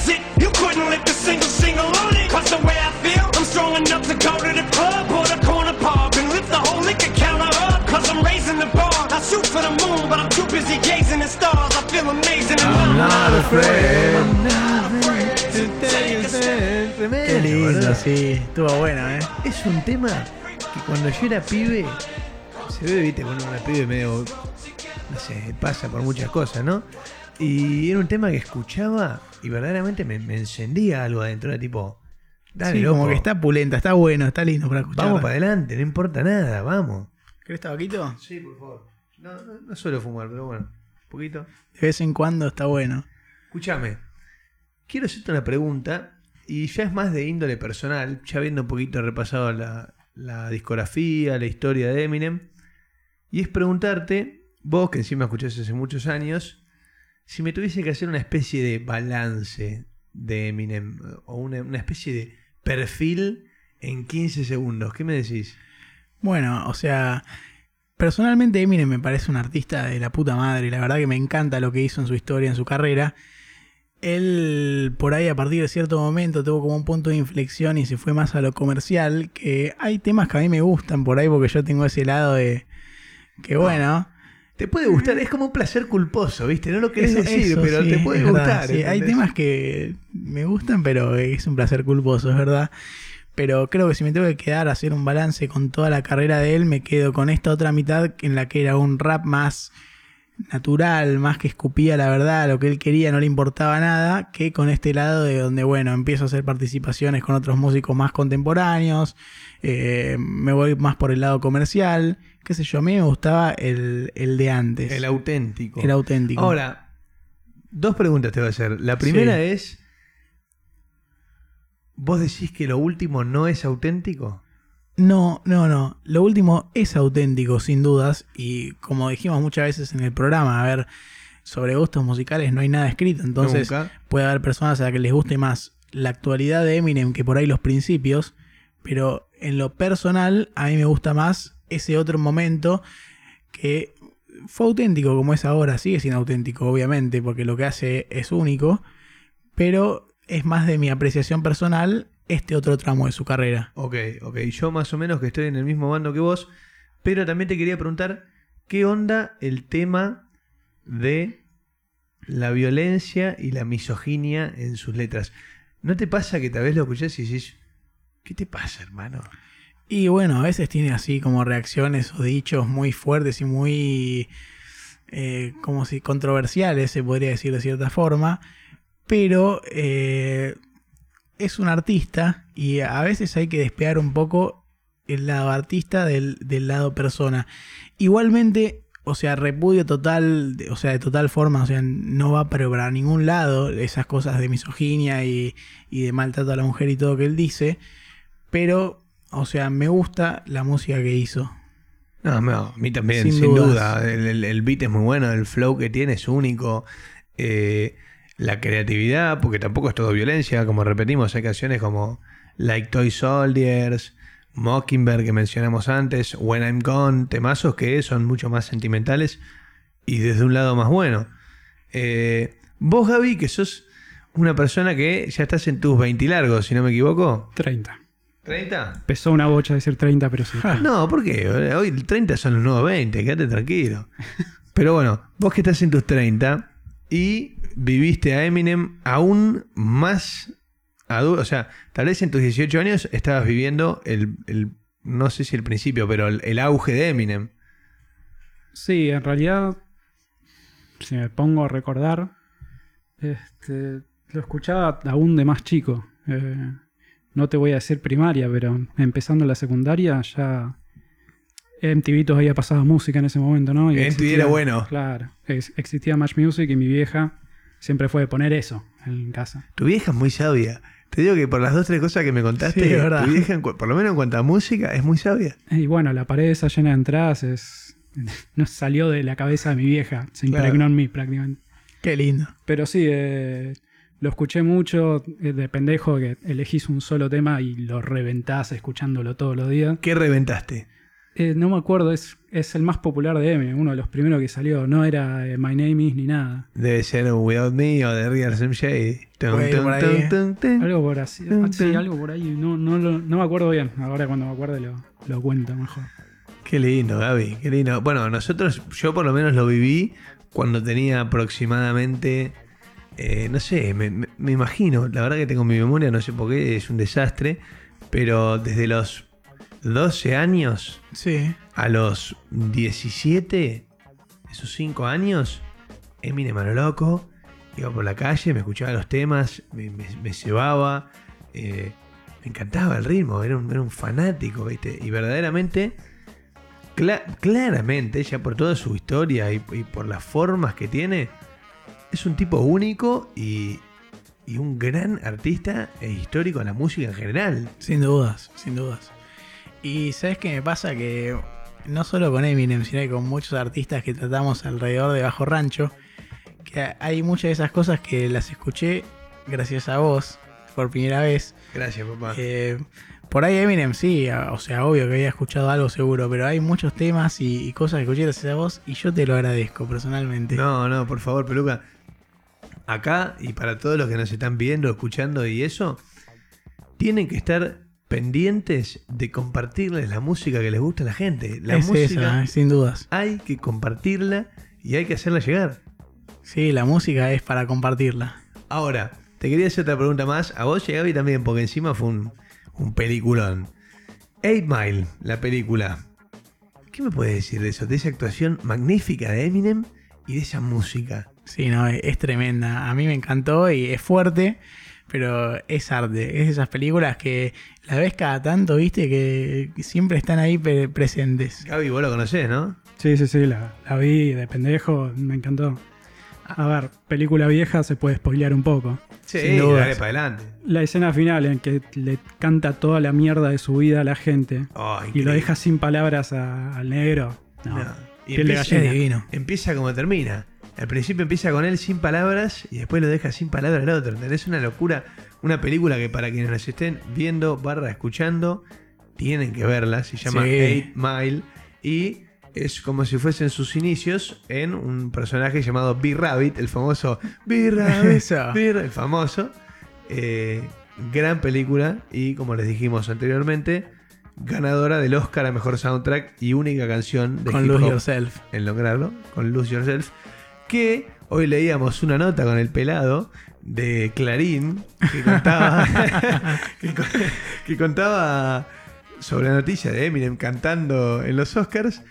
not Tremendo, Qué lindo, sí. Estuvo bueno, ¿eh? Es un tema que cuando yo era pibe, se ve, viste, cuando uno era pibe medio, no sé, pasa por muchas cosas, ¿no? Y era un tema que escuchaba y verdaderamente me, me encendía algo adentro, era tipo, dale, sí, loco, como que está pulenta, está bueno, está lindo para escuchar. vamos para adelante, no importa nada, vamos. ¿Querés tabaquito? Sí, por favor. No, no, no suelo fumar, pero bueno, poquito. De vez en cuando está bueno. Escúchame, quiero hacerte una pregunta y ya es más de índole personal, ya habiendo un poquito repasado la, la discografía, la historia de Eminem, y es preguntarte, vos que encima escuchás hace muchos años, si me tuviese que hacer una especie de balance de Eminem o una, una especie de perfil en 15 segundos, ¿qué me decís? Bueno, o sea, personalmente Eminem me parece un artista de la puta madre. La verdad que me encanta lo que hizo en su historia, en su carrera. Él, por ahí, a partir de cierto momento, tuvo como un punto de inflexión y se fue más a lo comercial. Que hay temas que a mí me gustan por ahí porque yo tengo ese lado de. Que bueno. Te puede gustar, es como un placer culposo, ¿viste? No lo querés Eso- decir, eso pero sí, te puede verdad, gustar. sí. Hay temas que me gustan, pero es un placer culposo, es verdad. Pero creo que si me tengo que quedar a hacer un balance con toda la carrera de él, me quedo con esta otra mitad en la que era un rap más natural, más que escupía la verdad, lo que él quería no le importaba nada, que con este lado de donde, bueno, empiezo a hacer participaciones con otros músicos más contemporáneos, eh, me voy más por el lado comercial, qué sé yo, a mí me gustaba el, el de antes, El auténtico. el auténtico. Ahora, dos preguntas te voy a hacer. La primera Sí. es, ¿vos decís que lo último no es auténtico? No, no, no. Lo último es auténtico, sin dudas. Y como dijimos muchas veces en el programa, a ver, sobre gustos musicales no hay nada escrito. Entonces Nunca. puede haber personas a las que les guste más la actualidad de Eminem que por ahí los principios. Pero en lo personal, a mí me gusta más ese otro momento que fue auténtico como es ahora. Sigue siendo auténtico, obviamente, porque lo que hace es único. Pero es más de mi apreciación personal este otro tramo de su carrera. Ok, ok. Yo más o menos que estoy en el mismo bando que vos, pero también te quería preguntar, ¿qué onda el tema de la violencia y la misoginia en sus letras? ¿No te pasa que tal vez lo escuchás y decís, ¿qué te pasa, hermano? Y bueno, a veces tiene así como reacciones o dichos muy fuertes y muy eh, como si controversiales, se podría decir de cierta forma. Pero eh, es un artista y a veces hay que despegar un poco el lado artista del, del lado persona. Igualmente, o sea, repudio total, o sea, de total forma, o sea, no va pero para ningún lado esas cosas de misoginia y, y de maltrato a la mujer y todo que él dice. Pero, o sea, me gusta la música que hizo. No, no, a mí también, Sin duda. El, el- el beat es muy bueno, el flow que tiene es único. Eh, la creatividad, porque tampoco es todo violencia, como repetimos, hay canciones como Like Toy Soldiers, Mockingbird que mencionamos antes, When I'm Gone, temazos que son mucho más sentimentales y desde un lado más bueno. Eh, vos, Gaby, que sos una persona que ya estás en tus 20 largos, si no me equivoco. 30. ¿30? Pesó una bocha decir 30, pero sí. No, ¿por qué? Hoy el 30 son los nuevos 20, quédate tranquilo. Pero bueno, vos que estás en tus 30 y viviste a Eminem aún más adulto, o sea, tal vez en tus 18 años estabas viviendo el, el- no sé si el principio, pero el, auge de Eminem. Sí, en realidad, si me pongo a recordar, este, lo escuchaba aún de más chico. Eh, no te voy a decir primaria, pero empezando la secundaria ya MTV todavía había pasado música en ese momento, ¿no? Y MTV era bueno. Claro, ex- existía Match Music y mi vieja siempre fue de poner eso en casa. Tu vieja es muy sabia. Te digo que por las dos tres cosas que me contaste, Sí, es verdad. tu vieja, por lo menos en cuanto a música, es muy sabia. Y bueno, la pared esa llena de entradas es, no salió de la cabeza de mi vieja, se Claro. impregnó en mí prácticamente. Qué lindo. Pero sí, eh, lo escuché mucho eh, de pendejo que elegís un solo tema y lo reventás escuchándolo todos los días. ¿Qué reventaste? Eh, no me acuerdo, es, es el más popular de Eminem, uno de los primeros que salió. No era eh, My Name Is ni nada. Debe ser un Without Me o de Real Slim Shady. Tum, Puede ir tum, por tum, ahí. tum, tum. Algo por así. Tum, Sí, algo por ahí. No, no, lo- no me acuerdo bien. Ahora cuando me acuerde lo, lo cuento mejor. Qué lindo, Gaby, qué lindo. Bueno, nosotros, yo por lo menos lo viví cuando tenía aproximadamente, eh, no sé, me, me- me imagino, la verdad que tengo mi memoria, no sé por qué, es un desastre, pero desde los 12 años Sí. a los 17, esos 5 años, Eminem a lo loco, iba por la calle, me escuchaba los temas, me, me, me cebaba, eh, me encantaba el ritmo, era un, era un fanático, ¿viste? Y verdaderamente, cla- claramente, ya por toda su historia y, y por las formas que tiene, es un tipo único y, y un gran artista e histórico en la música en general. Sin dudas, sin dudas. Y ¿sabes qué me pasa? Que no solo con Eminem, sino que con muchos artistas que tratamos alrededor de Bajo Rancho, que hay muchas de esas cosas que las escuché gracias a vos por primera vez. Gracias, papá. Eh, por ahí Eminem sí, o sea, obvio que había escuchado algo seguro, pero hay muchos temas y, y cosas que escuché gracias a vos y yo te lo agradezco personalmente. No, no, por favor, Peluca. Acá y para todos los que nos están viendo, escuchando y eso, tienen que estar pendientes de compartirles la música que les gusta a la gente. La es música esa, sin dudas. hay que compartirla y hay que hacerla llegar. Sí, la música es para compartirla. Ahora, te quería hacer otra pregunta más. A vos y a Gaby también, porque encima fue un, un peliculón. Eight Mile, la película. ¿Qué me puedes decir de eso? De esa actuación magnífica de Eminem y de esa música. Sí, no, es, es tremenda. A mí me encantó y es fuerte, pero es arte. Es de esas películas que la ves cada tanto, viste, que siempre están ahí pre- presentes. Gaby, vos lo conocés, ¿no? Sí, sí, sí, la, la vi de pendejo, me encantó. A ver, película vieja se puede spoilear un poco. Sí, Sin dudas. dale para adelante. La escena final en que le canta toda la mierda de su vida a la gente Oh, y lo deja sin palabras a- al negro. No. No. Y empieza, divino. empieza como termina. Al principio empieza con él sin palabras y después lo deja sin palabras al otro. ¿Entendés? Una locura. Una película que para quienes nos estén viendo, barra escuchando, tienen que verla. Se llama Sí. Eight Mile. Y es como si fuesen sus inicios en un personaje llamado B-Rabbit, el famoso B-Rabbit. El famoso. Eh, gran película y como les dijimos anteriormente, ganadora del Oscar a Mejor Soundtrack y única canción de Con hip Lose Yourself. en lograrlo, con Lose Yourself, que hoy leíamos una nota con el pelado de Clarín que contaba, que, co- que contaba sobre la noticia de Eminem cantando en los Oscars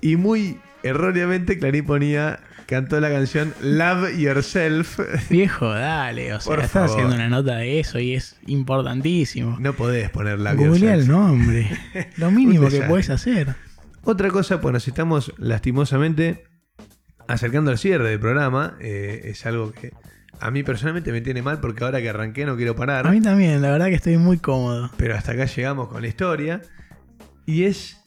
y muy erróneamente Clarín ponía, cantó la canción Love Yourself. Viejo, dale. O sea, Por estás favor. haciendo una nota de eso y es importantísimo. No podés poner Love Googlea el nombre. Lo mínimo que puedes hacer. Otra cosa, pues nos estamos lastimosamente acercando al cierre del programa. eh, es algo que a mí personalmente me tiene mal porque ahora que arranqué no quiero parar. A mí también, la verdad que estoy muy cómodo. Pero hasta acá llegamos con la historia. Y es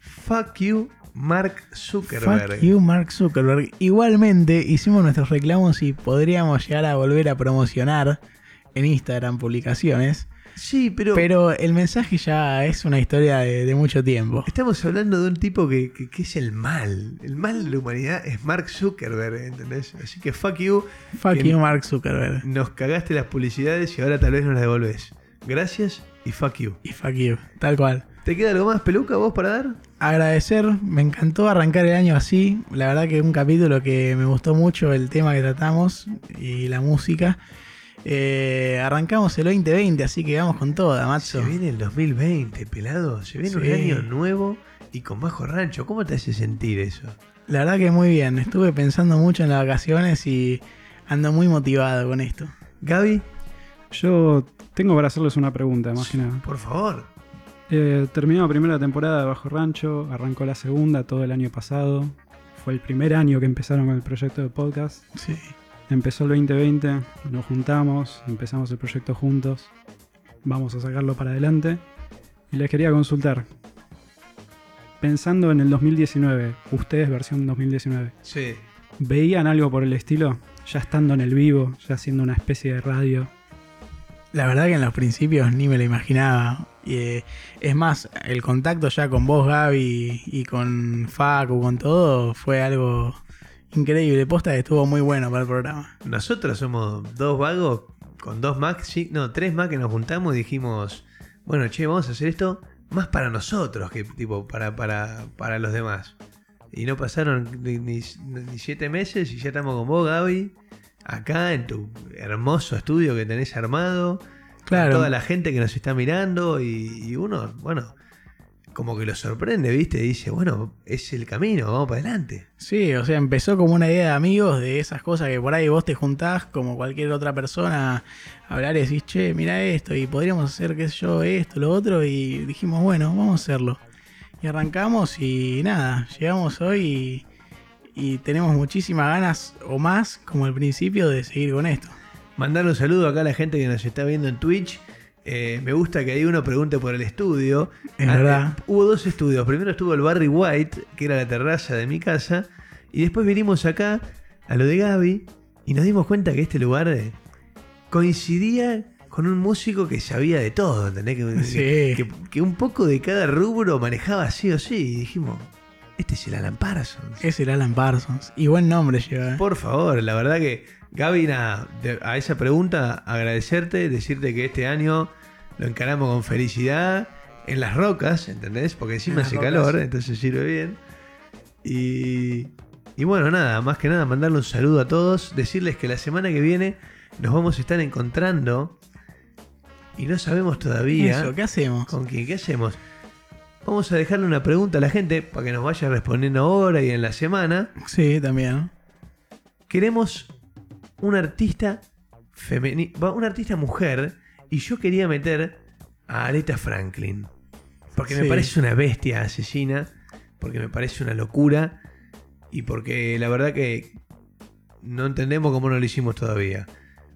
Fuck You, Mark Zuckerberg. Fuck you, Mark Zuckerberg. Igualmente, hicimos nuestros reclamos y podríamos llegar a volver a promocionar en Instagram publicaciones. Sí, pero, Pero el mensaje ya es una historia de, de mucho tiempo. estamos hablando de un tipo que, que- que es el mal. El mal de la humanidad es Mark Zuckerberg, ¿entendés? Así que fuck you. Fuck you, Mark Zuckerberg. Nos cagaste las publicidades y ahora tal vez nos las devolvés. Gracias y fuck you. Y fuck you, tal cual. ¿Te queda algo más peluca vos para dar? Agradecer, me encantó arrancar el año así. La verdad que un capítulo que me gustó mucho el tema que tratamos y la música. Eh, arrancamos el 2020, así que vamos con toda, macho. Se viene el 2020, pelado. Se viene un año nuevo y con bajo rancho. ¿Cómo te hace sentir eso? La verdad que muy bien. Estuve pensando mucho en las vacaciones y ando muy motivado con esto. Gaby, Yo tengo para hacerles una pregunta, más que nada. por favor. Eh, terminó la primera temporada de Bajo Rancho, arrancó la segunda todo el año pasado. Fue el primer año que empezaron con el proyecto de podcast. Sí. Empezó el 2020, nos juntamos, empezamos el proyecto juntos. Vamos a sacarlo para adelante. Y les quería consultar. Pensando en el 2019, ustedes versión 2019, Sí. ¿veían algo por el estilo? Ya estando en el vivo, ya haciendo una especie de radio. La verdad que en los principios ni me lo imaginaba. Y, eh, es más, el contacto ya con vos, Gaby, y con Facu, con todo, fue algo increíble. Posta que estuvo muy bueno para el programa. Nosotros somos dos vagos con dos Mac, sí, no, tres Mac que nos juntamos y dijimos, bueno, che, vamos a hacer esto más para nosotros que tipo para, para, para los demás. Y no pasaron ni, ni- ni siete meses y ya estamos con vos, Gaby, acá en tu hermoso estudio que tenés armado. Claro. Toda la gente que nos está mirando y, y uno, bueno, como que lo sorprende, ¿viste? Y dice, bueno, es el camino, vamos para adelante. Sí, o sea, empezó como una idea de amigos de esas cosas que por ahí vos te juntás como cualquier otra persona a hablar y decís, che, mira esto, y podríamos hacer, qué sé yo, esto, lo otro, y dijimos, bueno, vamos a hacerlo. Y arrancamos y nada, llegamos hoy y, y tenemos muchísimas ganas o más, como al principio, de seguir con esto. Mandar un saludo acá a la gente que nos está viendo en Twitch. Eh, me gusta que ahí uno pregunte por el estudio. Es Ah, verdad. eh, hubo dos estudios. Primero estuvo el Barry White, que era la terraza de mi casa. Y después vinimos acá a lo de Gaby. Y nos dimos cuenta que este lugar eh, coincidía con un músico que sabía de todo. ¿entendés? Que, Sí. que- que un poco de cada rubro manejaba sí o sí. Y dijimos, este es el Alan Parsons. Es el Alan Parsons. Y buen nombre lleva. Por favor, la verdad que, Gaby, nada, a esa pregunta, agradecerte, decirte que este año lo encaramos con felicidad en las rocas, ¿entendés? Porque encima En hace rocas. calor, entonces sirve bien. Y, y bueno, nada, más que nada, mandarle un saludo a todos, decirles que la semana que viene nos vamos a estar encontrando y no sabemos todavía Eso, ¿qué hacemos? con quién, ¿qué hacemos? Vamos a dejarle una pregunta a la gente para que nos vaya respondiendo ahora y en la semana. Sí, también. queremos un artista femenino, un artista mujer, y yo quería meter a Aretha Franklin. Porque me parece una bestia asesina, porque me parece una locura, y porque la verdad que no entendemos cómo no lo hicimos todavía.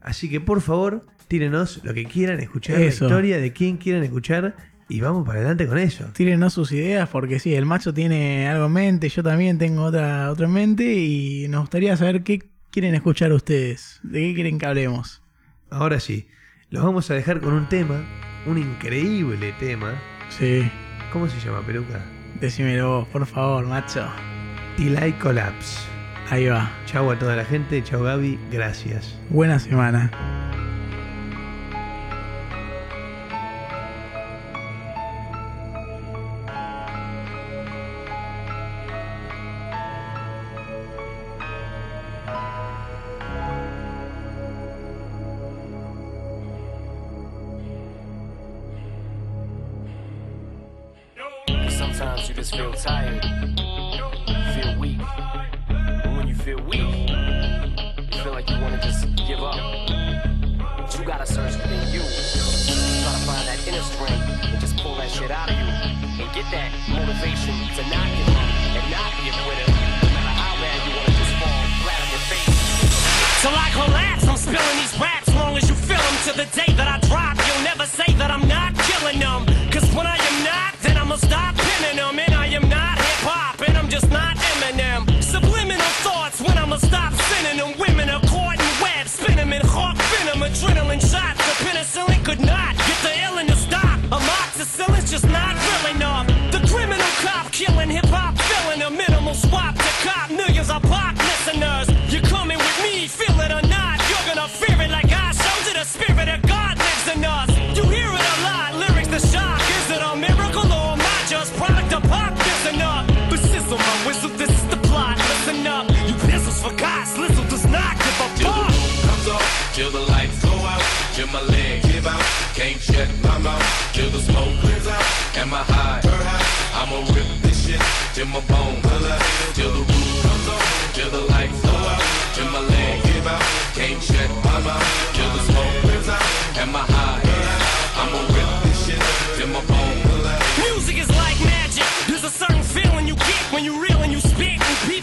Así que por favor, tírenos lo que quieran escuchar, Eso. la historia de quién quieran escuchar, y vamos para adelante con eso. Tírenos sus ideas porque sí, el macho tiene algo en mente, yo también tengo otra, otra en mente y nos gustaría saber qué quieren escuchar ustedes, de qué quieren que hablemos. Ahora sí, los vamos a dejar con un tema, un increíble tema. Sí, ¿Cómo se llama, Peluca? decímelo vos, por favor, macho. Till I Collapse. Ahí va. Chau a toda la gente, chau Gaby, gracias. Buena semana.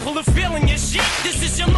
Spit, and feeling your shit. This is your